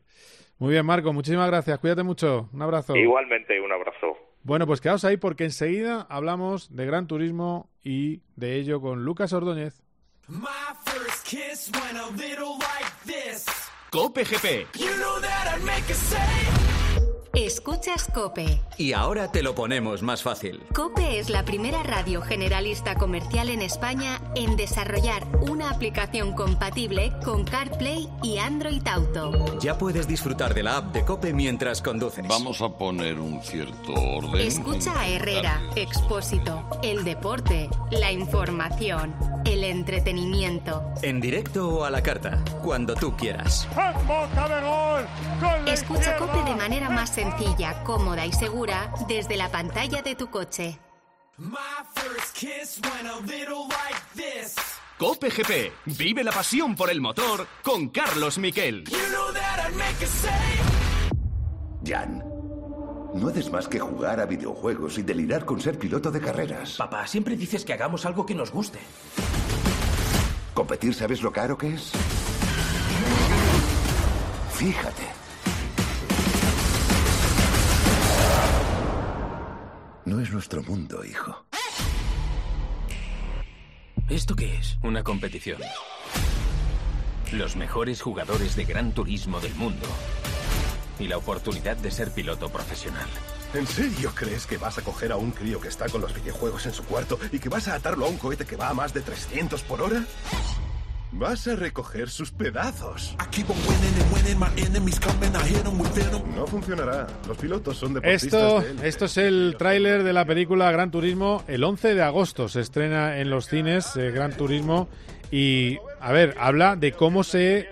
Muy bien, Marco, muchísimas gracias, cuídate mucho, un abrazo. Igualmente, un abrazo. Bueno, pues quedaos ahí porque enseguida hablamos de Gran Turismo y de ello con Lucas Ordóñez. Cope GP. Escuchas Cope. Y ahora te lo ponemos más fácil. Cope es la primera radio generalista comercial en España en desarrollar una aplicación compatible con CarPlay y Android Auto. Ya puedes disfrutar de la app de Cope mientras conduces. Vamos a poner un cierto orden. Escucha a Herrera, Expósito, el deporte, la información, el entretenimiento. En directo o a la carta, cuando tú quieras. Escucha Cope de manera más sencilla sencilla, cómoda y segura desde la pantalla de tu coche. Cope GP. Vive la pasión por el motor con Carlos Miquel. Jan, no haces más que jugar a videojuegos y delirar con ser piloto de carreras. Papá, siempre dices que hagamos algo que nos guste. ¿Competir sabes lo caro que es? Fíjate. No es nuestro mundo, hijo. ¿Esto qué es? Una competición. Los mejores jugadores de Gran Turismo del mundo. Y la oportunidad de ser piloto profesional. ¿En serio crees que vas a coger a un crío que está con los videojuegos en su cuarto y que vas a atarlo a un cohete que va a más de 300 por hora? Vas a recoger sus pedazos. No funcionará. Los pilotos son deportistas Esto, esto es el tráiler de la película Gran Turismo. El 11 de agosto se estrena en los cines eh, Gran Turismo y, a ver, habla de cómo se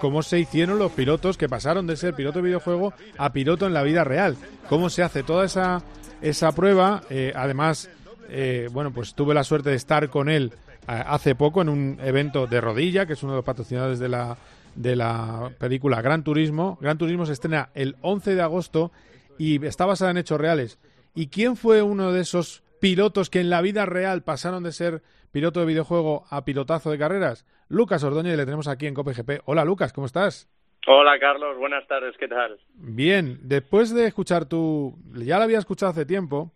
cómo se hicieron los pilotos que pasaron de ser piloto de videojuego a piloto en la vida real. Cómo se hace toda esa esa prueba. Eh, además, eh, bueno, pues tuve la suerte de estar con él hace poco en un evento de Rodilla, que es uno de los patrocinadores de la, de la película Gran Turismo. Gran Turismo se estrena el 11 de agosto y está basada en hechos reales. ¿Y quién fue uno de esos pilotos que en la vida real pasaron de ser piloto de videojuego a pilotazo de carreras? Lucas Ordóñez, le tenemos aquí en COPGP. Hola Lucas, ¿cómo estás? Hola Carlos, buenas tardes, ¿qué tal? Bien, después de escuchar tu... ya la había escuchado hace tiempo,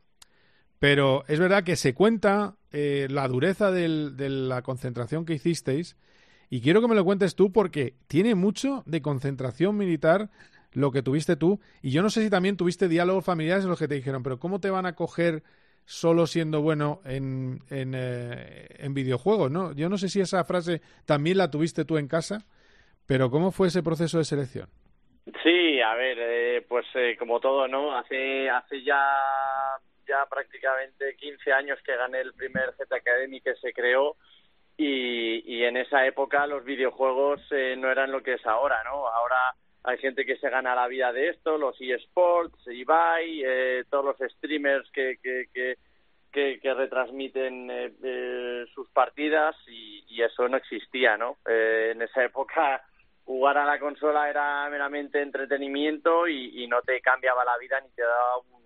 pero es verdad que se cuenta eh, la dureza de la concentración que hicisteis y quiero que me lo cuentes tú porque tiene mucho de concentración militar lo que tuviste tú y yo no sé si también tuviste diálogos familiares en los que te dijeron, pero ¿cómo te van a coger solo siendo bueno en, en, eh, en videojuegos? ¿no? Yo no sé si esa frase también la tuviste tú en casa, pero ¿cómo fue ese proceso de selección? Sí, a ver, eh, pues como todo, ¿no? Hace, hace ya ya prácticamente 15 años que gané el primer Z Academy que se creó y, y en esa época los videojuegos eh, no eran lo que es ahora, ¿no? Ahora hay gente que se gana la vida de esto, los eSports, Ibai, eh, todos los streamers que, que, que, que, retransmiten eh, eh, sus partidas y, y, eso no existía, ¿no? Eh, en esa época jugar a la consola era meramente entretenimiento y, y no te cambiaba la vida ni te daba un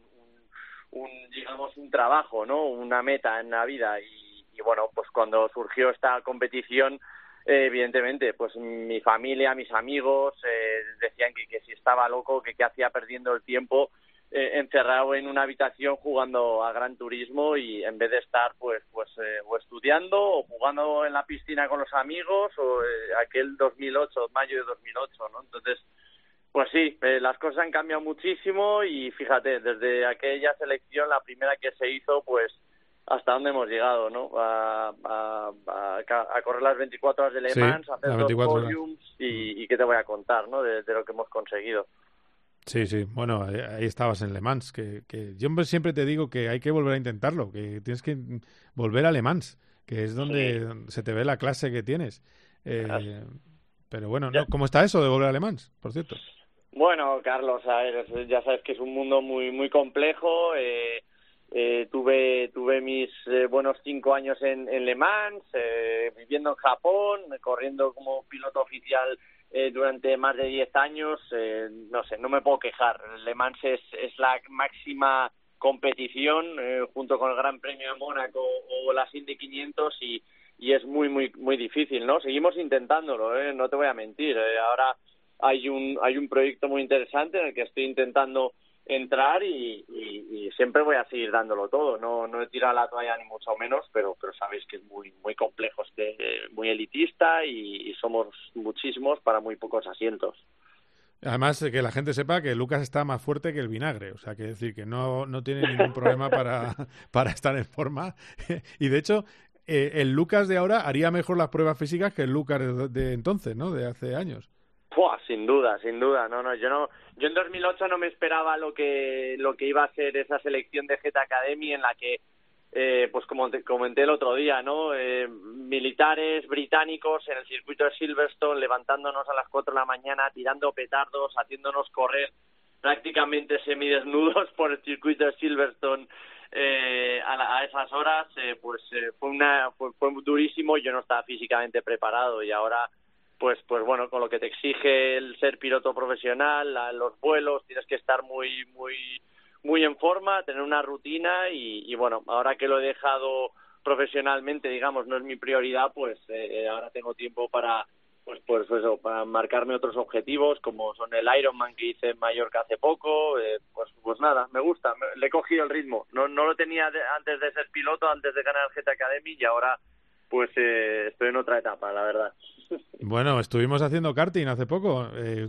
un digamos un trabajo no una meta en la vida. Y, y bueno pues cuando surgió esta competición eh, evidentemente pues mi familia mis amigos eh, decían que, que si estaba loco que qué hacía perdiendo el tiempo eh, encerrado en una habitación jugando a gran turismo y en vez de estar pues pues eh, o estudiando o jugando en la piscina con los amigos o eh, aquel 2008 mayo de 2008 no entonces pues sí, eh, las cosas han cambiado muchísimo y fíjate, desde aquella selección, la primera que se hizo, pues hasta dónde hemos llegado, ¿no? A, a, a, correr las 24 horas de Le Mans, a hacer dos podiums y, y, qué te voy a contar, ¿no? De, de, lo que hemos conseguido. Sí, sí, bueno, ahí estabas en Le Mans, que, que yo siempre te digo que hay que volver a intentarlo, que tienes que volver a Le Mans, que es donde sí. se te ve la clase que tienes. Eh, pero bueno, ¿no? ¿cómo está eso de volver a Le Mans, por cierto? Bueno, Carlos, a ya sabes que es un mundo muy muy complejo. Eh, eh, tuve tuve mis eh, buenos cinco años en, Le Mans, eh, viviendo en Japón, corriendo como piloto oficial eh, durante más de 10 años, no sé, no me puedo quejar. Le Mans es, es la máxima competición junto con el Gran Premio de Mónaco o las Indy 500 y, y es muy, muy, muy difícil, ¿no? Seguimos intentándolo, no te voy a mentir. ahora hay un, hay un proyecto muy interesante en el que estoy intentando entrar y, siempre voy a seguir dándolo todo. No, no he tirado la toalla ni mucho menos, pero, pero sabéis que es muy, muy complejo, este, muy elitista y, somos muchísimos para muy pocos asientos. Además, que la gente sepa que Lucas está más fuerte que el vinagre, o sea, que decir que no, no tiene ningún problema para, para estar en forma. y de hecho, eh, el Lucas de ahora haría mejor las pruebas físicas que el Lucas de entonces, ¿no? De hace años sin duda, sin duda. No, no, yo no, yo en 2008 no me esperaba lo que lo que iba a ser esa selección de Jet Academy en la que, eh, pues como te comenté el otro día, no, eh, militares británicos en el circuito de Silverstone levantándonos a las 4 de la mañana, tirando petardos, haciéndonos correr prácticamente semidesnudos por el circuito de Silverstone. Eh, a, a, esas horas eh, pues eh, fue una fue, fue durísimo yo no estaba físicamente preparado y ahora pues pues bueno con lo que te exige el ser piloto profesional los vuelos tienes que estar muy muy muy en forma tener una rutina y, bueno ahora que lo he dejado profesionalmente digamos no es mi prioridad pues eh, ahora tengo tiempo para pues pues eso para marcarme otros objetivos como son el Ironman que hice en Mallorca hace poco eh, pues pues nada me gusta le he cogido el ritmo. No no lo tenía antes de ser piloto antes de ganar el GT Academy y ahora pues eh, estoy en otra etapa la verdad bueno, estuvimos haciendo karting hace poco. Eh,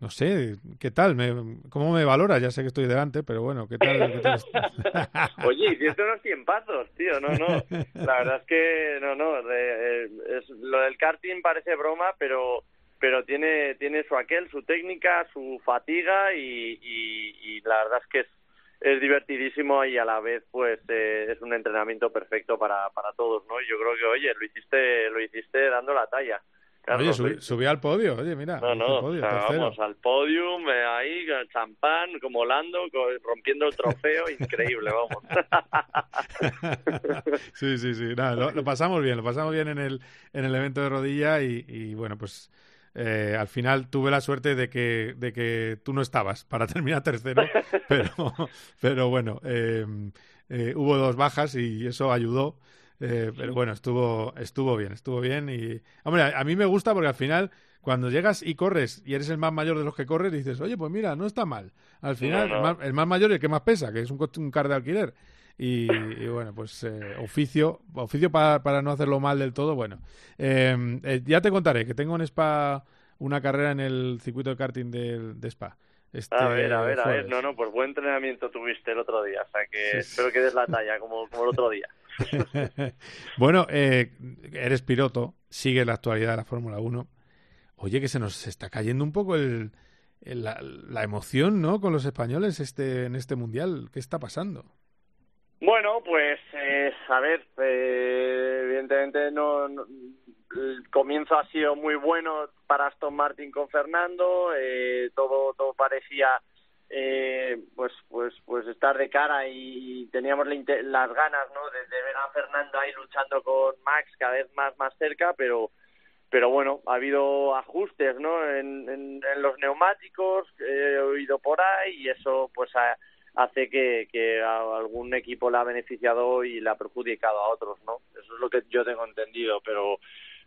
no sé, ¿qué tal? Me, ¿Cómo me valora? Ya sé que estoy delante, pero bueno, ¿qué tal? ¿Qué tal? Oye, hiciste unos tiempazos, tío, no, no. La verdad es que, no, no, eh, es, lo del karting parece broma, pero pero tiene tiene su aquel, su técnica, su fatiga y, y la verdad es que es, es divertidísimo y a la vez pues eh, es un entrenamiento perfecto para, para todos, ¿no? Yo creo que, oye, lo hiciste, lo hiciste dando la talla. oye, subí, al podio, oye, mira. No, no, vamos al podium, eh, ahí, champán, como Lando, rompiendo el trofeo, increíble, vamos. sí, sí, sí, nada, lo, pasamos bien, lo pasamos bien en el, en el evento de rodilla y, y bueno, pues eh, al final tuve la suerte de que, de que tú no estabas para terminar tercero, pero, pero bueno, em, eh, hubo dos bajas y eso ayudó. Eh, pero bueno, estuvo, estuvo bien, estuvo bien. Y, hombre, a, mí me gusta porque al final, cuando llegas y corres y eres el más mayor de los que corres, dices, oye, pues mira, no está mal. Al final, El, más, mayor y el que más pesa, que es un, un car de alquiler. Y, bueno, pues oficio, oficio para, para, no hacerlo mal del todo, bueno. Em, eh, ya te contaré que tengo en Spa una carrera en el circuito de karting de, de Spa. Este a ver, a ver, a ver. No, no, pues buen entrenamiento tuviste el otro día. O sea que espero que des la talla como, como el otro día. bueno, eh, eres piloto, sigues la actualidad de la Fórmula 1. Oye, que se nos está cayendo un poco el, la, la, emoción, ¿no? Con los españoles este, en este mundial. ¿Qué está pasando? Bueno, pues, eh, a ver, eh, evidentemente no, el comienzo ha sido muy bueno para Aston Martin con Fernando, eh, todo todo parecía eh, pues pues pues estar de cara y teníamos las ganas ¿no? de, ver a Fernando ahí luchando con Max cada vez más más cerca, pero pero bueno ha habido ajustes ¿no? en, en, los neumáticos he oído por ahí y eso pues hace que, que a algún equipo le ha beneficiado y le ha perjudicado a otros, ¿no? Eso es lo que yo tengo entendido, pero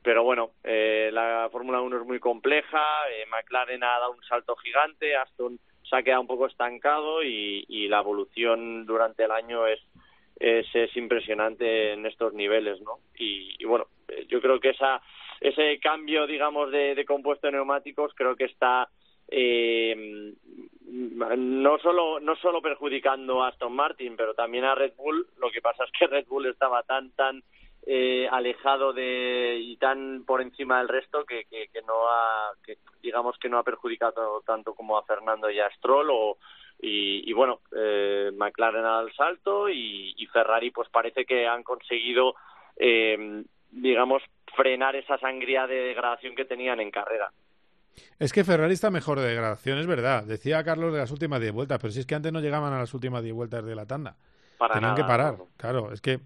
pero bueno, eh, la Fórmula 1 es muy compleja, eh, McLaren ha dado un salto gigante, Aston se ha quedado un poco estancado y, y la evolución durante el año es, es, es impresionante en estos niveles, ¿no? Y, y, bueno, eh, yo creo que esa ese cambio, digamos, de, de compuesto de neumáticos creo que está eh, no solo no solo perjudicando a Aston Martin, pero también a Red Bull. Lo que pasa es que Red Bull estaba tan tan eh, alejado de y tan por encima del resto que, que, que, no ha que digamos que no ha perjudicado tanto como a Fernando y a Stroll o y, bueno eh, McLaren al salto y, y, Ferrari pues parece que han conseguido eh, digamos frenar esa sangría de degradación que tenían en carrera es que Ferrari está mejor de degradación, es verdad. Decía Carlos de las últimas 10 vueltas, pero si es que antes no llegaban a las últimas 10 vueltas de la tanda. Tenían que parar. Claro, es que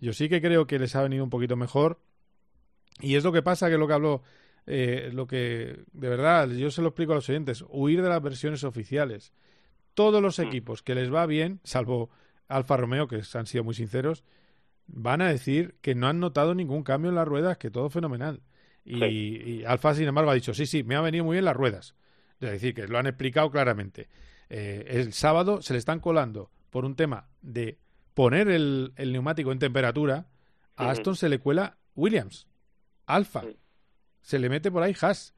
yo sí que creo que les ha venido un poquito mejor. Y es lo que pasa, que es lo que habló eh, lo que, de verdad, yo se lo explico a los oyentes, huir de las versiones oficiales. Todos los mm. equipos que les va bien, salvo Alfa Romeo, que han sido muy sinceros, van a decir que no han notado ningún cambio en las ruedas, que todo fenomenal. Y, Alfa, sin embargo, ha dicho, sí, sí, me han venido muy bien las ruedas. Es decir, que lo han explicado claramente. Eh, el sábado se le están colando por un tema de poner el, neumático en temperatura. A Aston se le cuela Williams, Alfa. Se le mete por ahí Haas.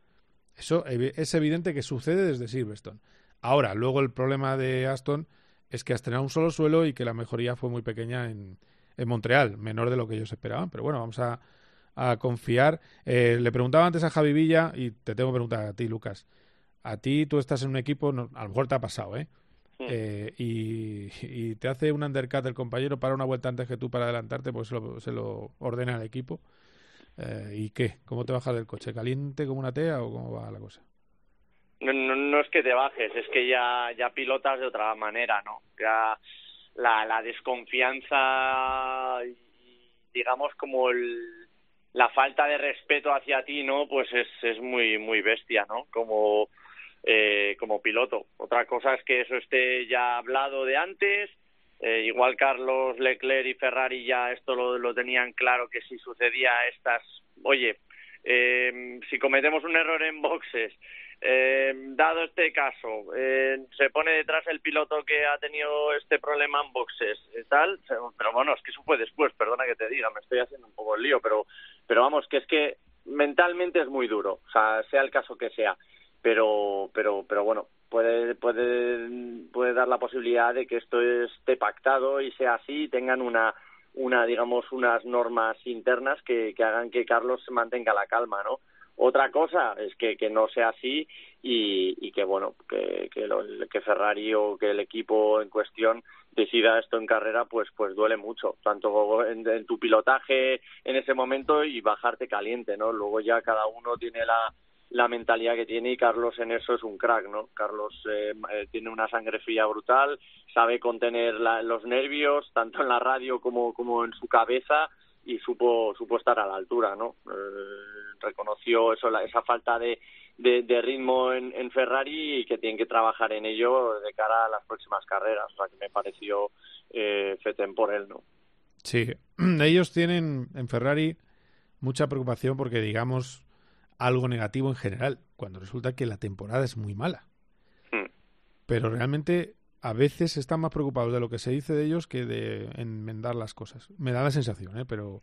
Eso es evidente que sucede desde Silverstone. Ahora, luego el problema de Aston es que ha estrenado un solo suelo y que la mejoría fue muy pequeña en, en Montreal, menor de lo que ellos esperaban. Pero bueno, vamos a, a confiar. Eh, le preguntaba antes a Javi Villa y te tengo que preguntar a ti, Lucas. A ti tú estás en un equipo, a lo mejor te ha pasado, ¿eh? eh y, te hace un undercut el compañero para una vuelta antes que tú para adelantarte, pues se lo, se lo ordena el equipo. Eh, ¿Y qué? ¿Cómo te bajas del coche? ¿Caliente como una tea o cómo va la cosa? No, no, es que te bajes, es que ya, ya pilotas de otra manera, ¿no? Ya la, la desconfianza y digamos como el, la falta de respeto hacia ti, ¿no? Pues es, es muy, muy bestia, ¿no? Como, eh, como piloto. Otra cosa es que eso esté ya hablado de antes, eh, igual Carlos Leclerc y Ferrari ya esto lo, lo tenían claro que si sucedía estas, oye, eh, si cometemos un error en boxes eh, dado este caso, eh, se pone detrás el piloto que ha tenido este problema en boxes y tal, pero bueno, es que eso fue después, perdona que te diga, me estoy haciendo un poco el lío, pero, pero vamos, que es que mentalmente es muy duro, o sea, sea el caso que sea, pero, pero, pero bueno, puede, puede, puede dar la posibilidad de que esto esté pactado y sea así y tengan una, una, digamos, unas normas internas que, que hagan que Carlos mantenga la calma, ¿no? Otra cosa es que, que no sea así y, y que bueno que, que, lo, que Ferrari o que el equipo en cuestión decida esto en carrera pues pues duele mucho tanto en, tu pilotaje en ese momento y bajarte caliente no luego ya cada uno tiene la la mentalidad que tiene y Carlos en eso es un crack, ¿no? Carlos eh, eh, tiene una sangre fría brutal, sabe contener los nervios tanto en la radio como, como en su cabeza y supo, supo estar a la altura, ¿no? Eh, reconoció eso, esa falta de, de, ritmo en, en, Ferrari y que tienen que trabajar en ello de cara a las próximas carreras, o sea que me pareció eh, feten por él, ¿no? Sí, ellos tienen en Ferrari mucha preocupación porque digamos algo negativo en general, cuando resulta que la temporada es muy mala. Hmm. Pero realmente a veces están más preocupados de lo que se dice de ellos que de enmendar las cosas. Me da la sensación, ¿eh? pero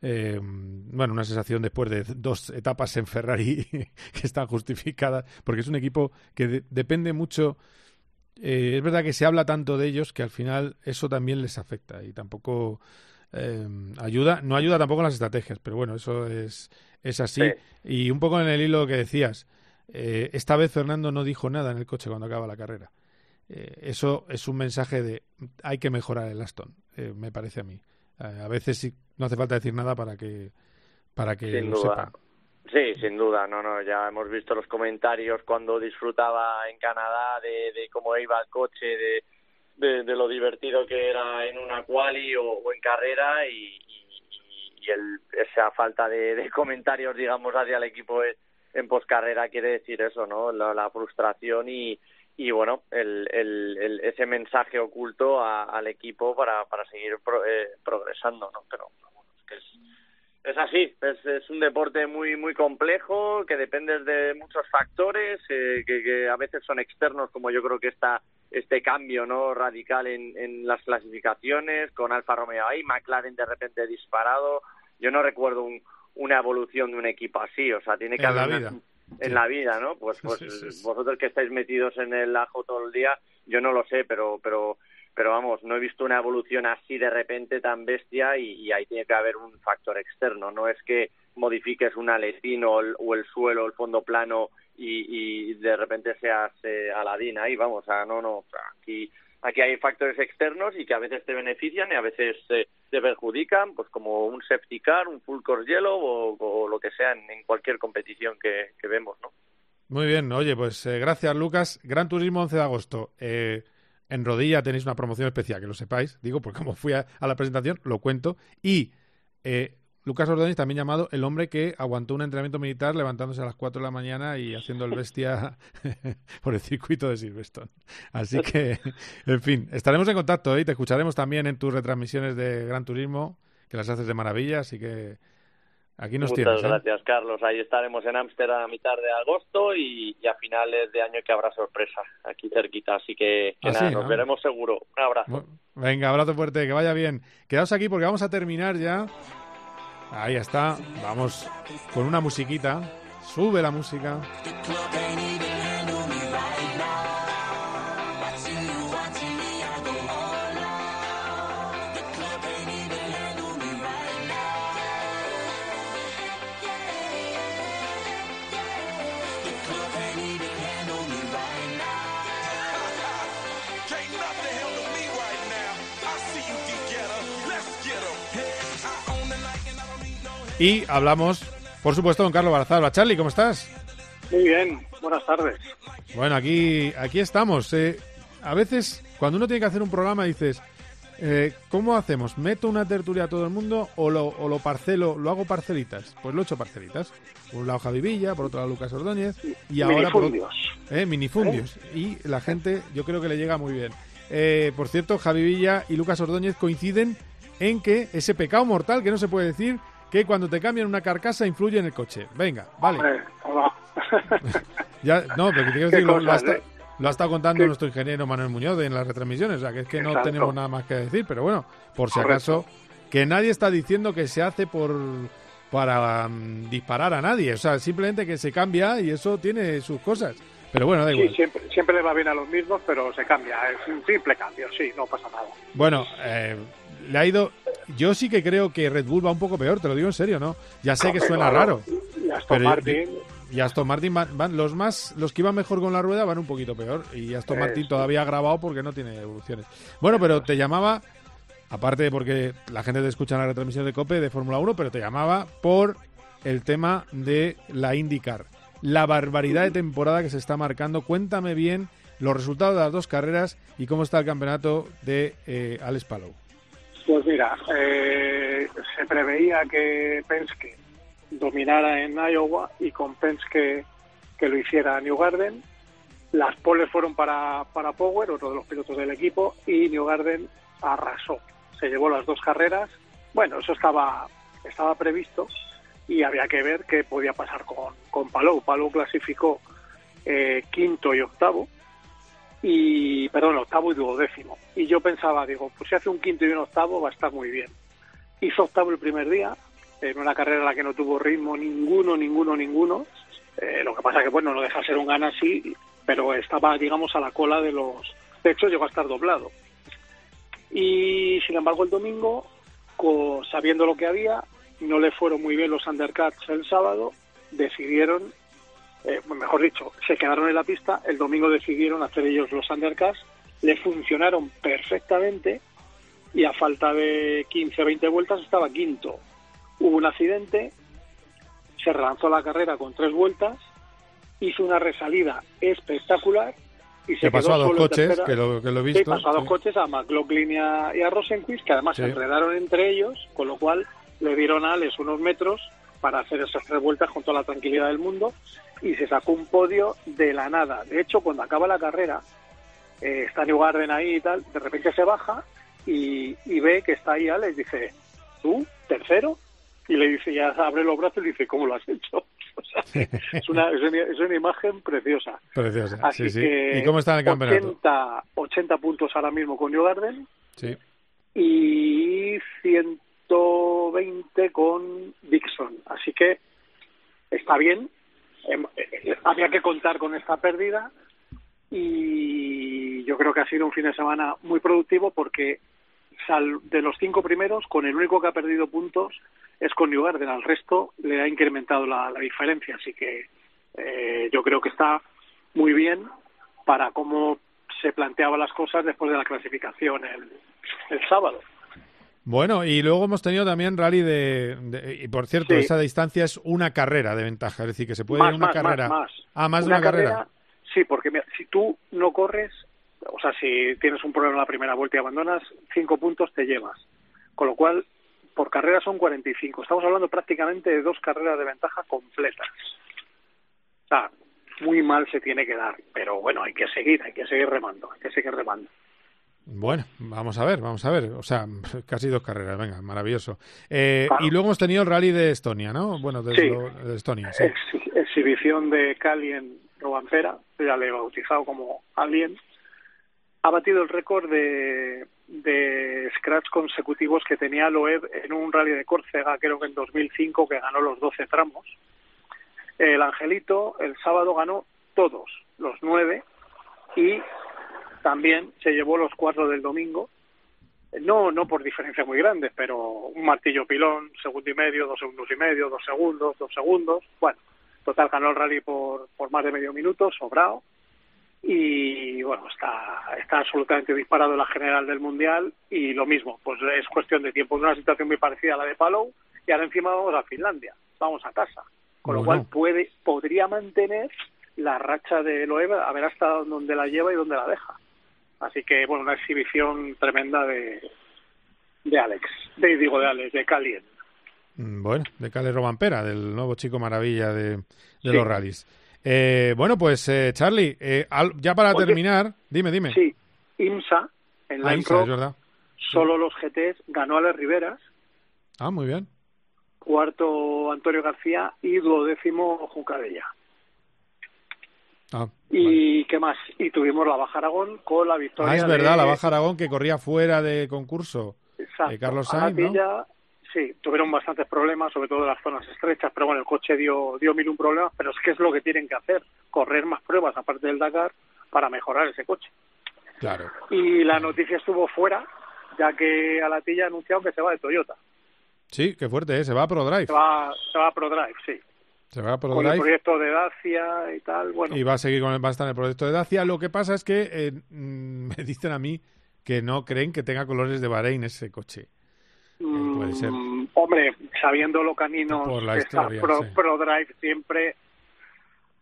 eh, bueno, una sensación después de dos etapas en Ferrari que están justificadas, porque es un equipo que depende mucho. Eh, es verdad que se habla tanto de ellos que al final eso también les afecta y tampoco eh, ayuda, no ayuda tampoco en las estrategias, pero bueno, eso es, es así. Y un poco en el hilo que decías, esta vez Fernando no dijo nada en el coche cuando acaba la carrera. Eh, eso es un mensaje de hay que mejorar el Aston, eh, me parece a mí. Eh, a veces no hace falta decir nada para que para que sin duda. Sí, sin duda, no, no, ya hemos visto los comentarios cuando disfrutaba en Canadá de, cómo iba el coche, de, de, lo divertido que era en una quali o, en carrera y, y, el, esa falta de, comentarios, digamos, hacia el equipo en poscarrera quiere decir eso, ¿no? la frustración y, y bueno, el, el, ese mensaje oculto al equipo para, para seguir eh, progresando, ¿no? Pero es, es, así, es, es, un deporte muy muy complejo que depende de muchos factores eh, que, que, a veces son externos, como yo creo que está este cambio no radical en, en las clasificaciones con Alfa Romeo ahí, McLaren de repente disparado. Yo no recuerdo un, una evolución de un equipo así, o sea, tiene que haber en la vida, ¿no? Pues, pues vosotros que estáis metidos en el ajo todo el día, yo no lo sé, pero, pero, pero vamos, no he visto una evolución así de repente tan bestia y, ahí tiene que haber un factor externo. No es que modifiques un aletín o el, o el suelo, el fondo plano y, y de repente seas eh, Aladín ahí, vamos, o sea, no, no, aquí aquí hay factores externos y que a veces te benefician y a veces te, perjudican, pues como un safety car, un full course yellow o, lo que sea en, cualquier competición que, vemos, ¿no? Muy bien, oye, pues eh, gracias Lucas. Gran Turismo 11 de agosto. Eh, en Rodilla tenéis una promoción especial, que lo sepáis, digo, porque como fui a, la presentación, lo cuento. Y eh, Lucas Ordóñez, también llamado el hombre que aguantó un entrenamiento militar levantándose a las 4 de la mañana y haciendo el bestia por el circuito de Silverstone. Así que, en fin, estaremos en contacto ¿eh? y te escucharemos también en tus retransmisiones de Gran Turismo, que las haces de maravilla, así que Aquí nos Muchas ¿eh? gracias, Carlos. Ahí estaremos en Ámsterdam a mitad de agosto y, a finales de año que habrá sorpresa aquí cerquita. Así que, Ah, nada, nos veremos seguro. Un abrazo. Venga, abrazo fuerte, que vaya bien. Quedaos aquí porque vamos a terminar ya. Ahí está. Vamos con una musiquita. Sube la música. Y hablamos, por supuesto, con Carlos Barazal. Charlie, ¿cómo estás? Muy bien, buenas tardes. Bueno, aquí, aquí estamos. Eh, a veces, cuando uno tiene que hacer un programa, dices, eh, ¿cómo hacemos? ¿Meto una tertulia a todo el mundo o lo, o lo parcelo, lo hago parcelitas? Pues lo he hecho parcelitas. Por un lado Javi Villa, por otro lado Lucas Ordóñez y ahora por Minifundios. eh, minifundios. Y la gente, yo creo que le llega muy bien. Eh, por cierto, Javi Villa y Lucas Ordóñez coinciden en que ese pecado mortal que no se puede decir que cuando te cambian una carcasa influye en el coche. Venga, vale. Hombre, hola. Ya, no, pero quiero decir, lo, lo ha ¿eh? lo ha estado contando Qué- nuestro ingeniero Manuel Muñoz en las retransmisiones, o sea, que es que no tenemos nada más que decir, pero bueno, por si Correcto. acaso, que nadie está diciendo que se hace por para mm, disparar a nadie, o sea, simplemente que se cambia y eso tiene sus cosas. Pero bueno, da igual. Sí, siempre, siempre le va bien a los mismos, pero se cambia. Es un simple cambio, sí, no pasa nada. Bueno, eh, le ha ido. Yo sí que creo que Red Bull va un poco peor, te lo digo en serio, ¿no? Ya sé que suena raro. Y Aston pero- Martin, Y Aston Martin van, van- los más, los que iban mejor con la rueda van un poquito peor. Y Aston Eh, Martin todavía ha grabado porque no tiene evoluciones. Bueno, pero te llamaba, aparte de porque la gente te escucha en la retransmisión de COPE de Fórmula 1, pero te llamaba por el tema de la IndyCar. La barbaridad de temporada que se está marcando. Cuéntame bien los resultados de las dos carreras y cómo está el campeonato de eh, Alex Palou. Pues mira, eh, se preveía que Penske dominara en Iowa y con Penske que lo hiciera New Garden. Las poles fueron para, para Power, otro de los pilotos del equipo, y New Garden arrasó. Se llevó las dos carreras. Bueno, eso estaba, estaba previsto y había que ver qué podía pasar con, con Palou. Palou clasificó eh, quinto y octavo, y perdón, octavo y duodécimo. Y yo pensaba, digo, pues si hace un quinto y un octavo va a estar muy bien. Hizo octavo el primer día, en una carrera en la que no tuvo ritmo ninguno, ninguno, ninguno. Eh, lo que pasa que, bueno, no deja de ser un gana así, pero estaba, digamos, a la cola de los... De hecho, llegó a estar doblado. Y, sin embargo, el domingo, co- sabiendo lo que había, no le fueron muy bien los undercuts el sábado, decidieron eh, mejor dicho, se quedaron en la pista, el domingo decidieron hacer ellos los undercuts, le funcionaron perfectamente y a falta de 15 o 20 vueltas estaba quinto. Hubo un accidente, se relanzó la carrera con tres vueltas, hizo una resalida espectacular y se Que pasó a dos coches, tercera. que lo, que lo he visto. pasó a dos sí. coches, a McLaughlin y a, y a Rosenquist, que además Sí. se enredaron entre ellos, con lo cual le dieron a Alex unos metros para hacer esas tres vueltas con toda la tranquilidad del mundo y se sacó un podio de la nada. De hecho, cuando acaba la carrera, eh, está New Garden ahí y tal, de repente se baja y, y ve que está ahí Alex, dice, ¿tú? ¿Tercero? Y le dice, ya abre los brazos y dice, ¿cómo lo has hecho? O sea, que es, una, es, una, es una imagen preciosa. Preciosa, Así sí, sí. que ¿Y cómo está en el campeonato? 80, 80 puntos ahora mismo con New Garden Sí. y 120 con Dixon. Así que está bien. Em, eh, Había que contar con esta pérdida y yo creo que ha sido un fin de semana muy productivo porque de los cinco primeros, con el único que ha perdido puntos es con New Garden. Al resto le ha incrementado la, la diferencia. Así que eh, yo creo que está muy bien para cómo se planteaban las cosas después de la clasificación el sábado. Bueno, y luego hemos tenido también rally de, de- y por cierto, Sí. esa distancia es una carrera de ventaja, es decir, que se puede más, ir una más, carrera. más, más. Ah, más de una carrera. Sí, porque mira, si tú no corres, o sea, si tienes un problema en la primera vuelta y abandonas, cinco puntos te llevas. Con lo cual, por carrera son 45. Estamos hablando prácticamente de dos carreras de ventaja completas. O sea, muy mal se tiene que dar, pero bueno, hay que seguir, hay que seguir remando, hay que seguir remando. Bueno, vamos a ver, vamos a ver. O sea, casi dos carreras, venga, maravilloso. Eh, y luego hemos tenido el rally de Estonia, ¿no? Bueno, de, de Estonia, sí. exhibición de Cali en Robampera, ya le he bautizado como Alien. Ha batido el récord de, de scratch consecutivos que tenía Loeb en un rally de Córcega, creo que en 2005, que ganó los 12 tramos. El Angelito el sábado ganó todos, los nueve, también se llevó los cuatro del domingo. No, no por diferencia muy grandes, pero un martillo pilón, segundo y medio, dos segundos y medio, dos segundos, dos segundos. Bueno, total ganó el rally por, por más de medio minuto, sobrado. Y bueno, está, está absolutamente disparado la general del mundial. Y lo mismo, pues es cuestión de tiempo. Es una situación muy parecida a la de Palou. Y ahora encima vamos a Finlandia, vamos a casa. Con lo cual puede, podría mantener la racha de Loeb a ver hasta dónde la lleva y dónde la deja. Así que, bueno, una exhibición tremenda de, de Alex, de, digo de Alex, de Calien. Mm, bueno, de Cali Robampera, del nuevo chico maravilla de, los rallies. Eh, bueno, pues eh, Charlie, eh, ya para terminar, dime, dime. Sí, IMSA, en la ah, solo los GTs, ganó a las Riveras. Ah, muy bien. Cuarto Antonio García y duodécimo Juncadella. Ah, y qué más y tuvimos la Baja Aragón con la victoria ah es verdad la Baja Aragón que corría fuera de concurso Exacto. Carlos Sainz ¿no? sí tuvieron bastantes problemas sobre todo en las zonas estrechas pero bueno el coche dio dio mil un problemas pero es que es lo que tienen que hacer correr más pruebas aparte del Dakar para mejorar ese coche. Claro. Y la noticia estuvo fuera ya que Alatilla ha anunciado que se va de Toyota. Sí qué fuerte ¿eh? se va a ProDrive. Se va se va a ProDrive sí se va con el proyecto de Dacia y tal, bueno. Y va a seguir con el, va a estar en el proyecto de Dacia. Lo que pasa es que eh, mm, me dicen a mí que no creen que tenga colores de Bahrein ese coche. Eh, puede ser. Mm, hombre, sabiendo lo canino Por la historia, Pro, ProDrive siempre,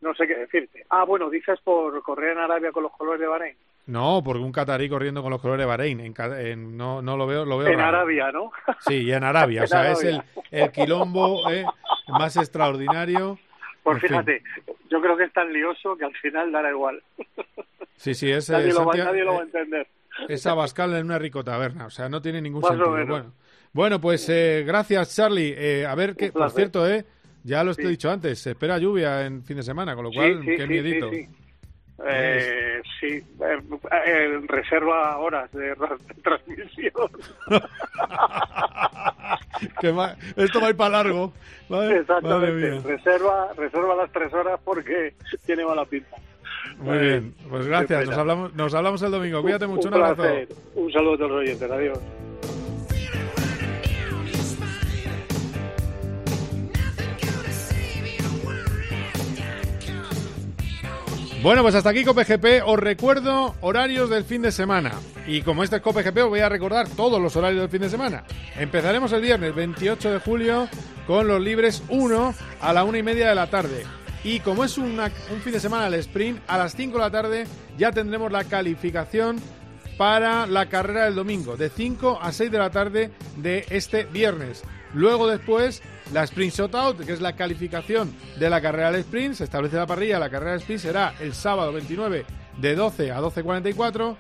no sé qué decirte. Ah, bueno, dices por correr en Arabia con los colores de Bahrein. No, porque un catarí corriendo con los colores de Bahrein. En, no, no lo veo, lo veo En Arabia, ¿no? Sí, en Arabia. o sea, es el, el quilombo eh, más extraordinario. Pues fíjate, yo creo que es tan lioso que al final dará igual. Sí, sí, es, nadie, lo, va, nadie lo va a entender. Es Abascal en una rico taberna, o sea, no tiene ningún sentido. Bueno, bueno, pues eh, gracias, Charlie. Eh, a ver, que, por cierto, eh, ya lo he dicho antes, se espera lluvia en fin de semana, con lo cual, qué miedito. Eh, sí, eh, eh, reserva horas de, transmisión. esto va a ir para largo. Exactamente. Reserva, reserva las tres horas porque tiene mala pinta. Muy bien, pues gracias. Nos hablamos, nos hablamos el domingo. Cuídate mucho. Un, un abrazo. Un saludo a todos los oyentes. Adiós. Bueno, pues hasta aquí COPGP. Os recuerdo horarios del fin de semana. Y como este es COPGP, os voy a recordar todos los horarios del fin de semana. Empezaremos el viernes 28 de julio con los libres 1 a la 1 y media de la tarde. Y como es un fin de semana el sprint, a las 5 de la tarde ya tendremos la calificación para la carrera del domingo, de 5 a 6 de la tarde de este viernes. Luego después la Sprint Shootout, que es la calificación de la carrera del sprint, se establece la parrilla, la carrera del sprint será el sábado 29 de 12 a 12.44,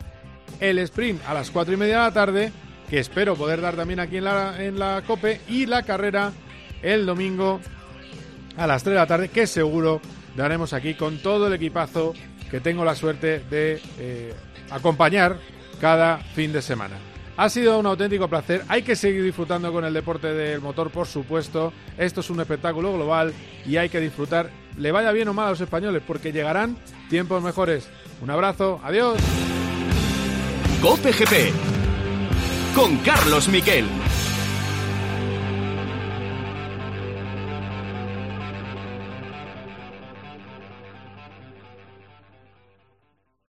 el sprint a las 4 y media de la tarde, que espero poder dar también aquí en la, en la COPE, y la carrera el domingo a las 3 de la tarde, que seguro daremos aquí con todo el equipazo que tengo la suerte de eh, acompañar cada fin de semana. Ha sido un auténtico placer. Hay que seguir disfrutando con el deporte del motor, por supuesto. Esto es un espectáculo global y hay que disfrutar, le vaya bien o mal a los españoles, porque llegarán tiempos mejores. Un abrazo, adiós. Cope con Carlos Miquel.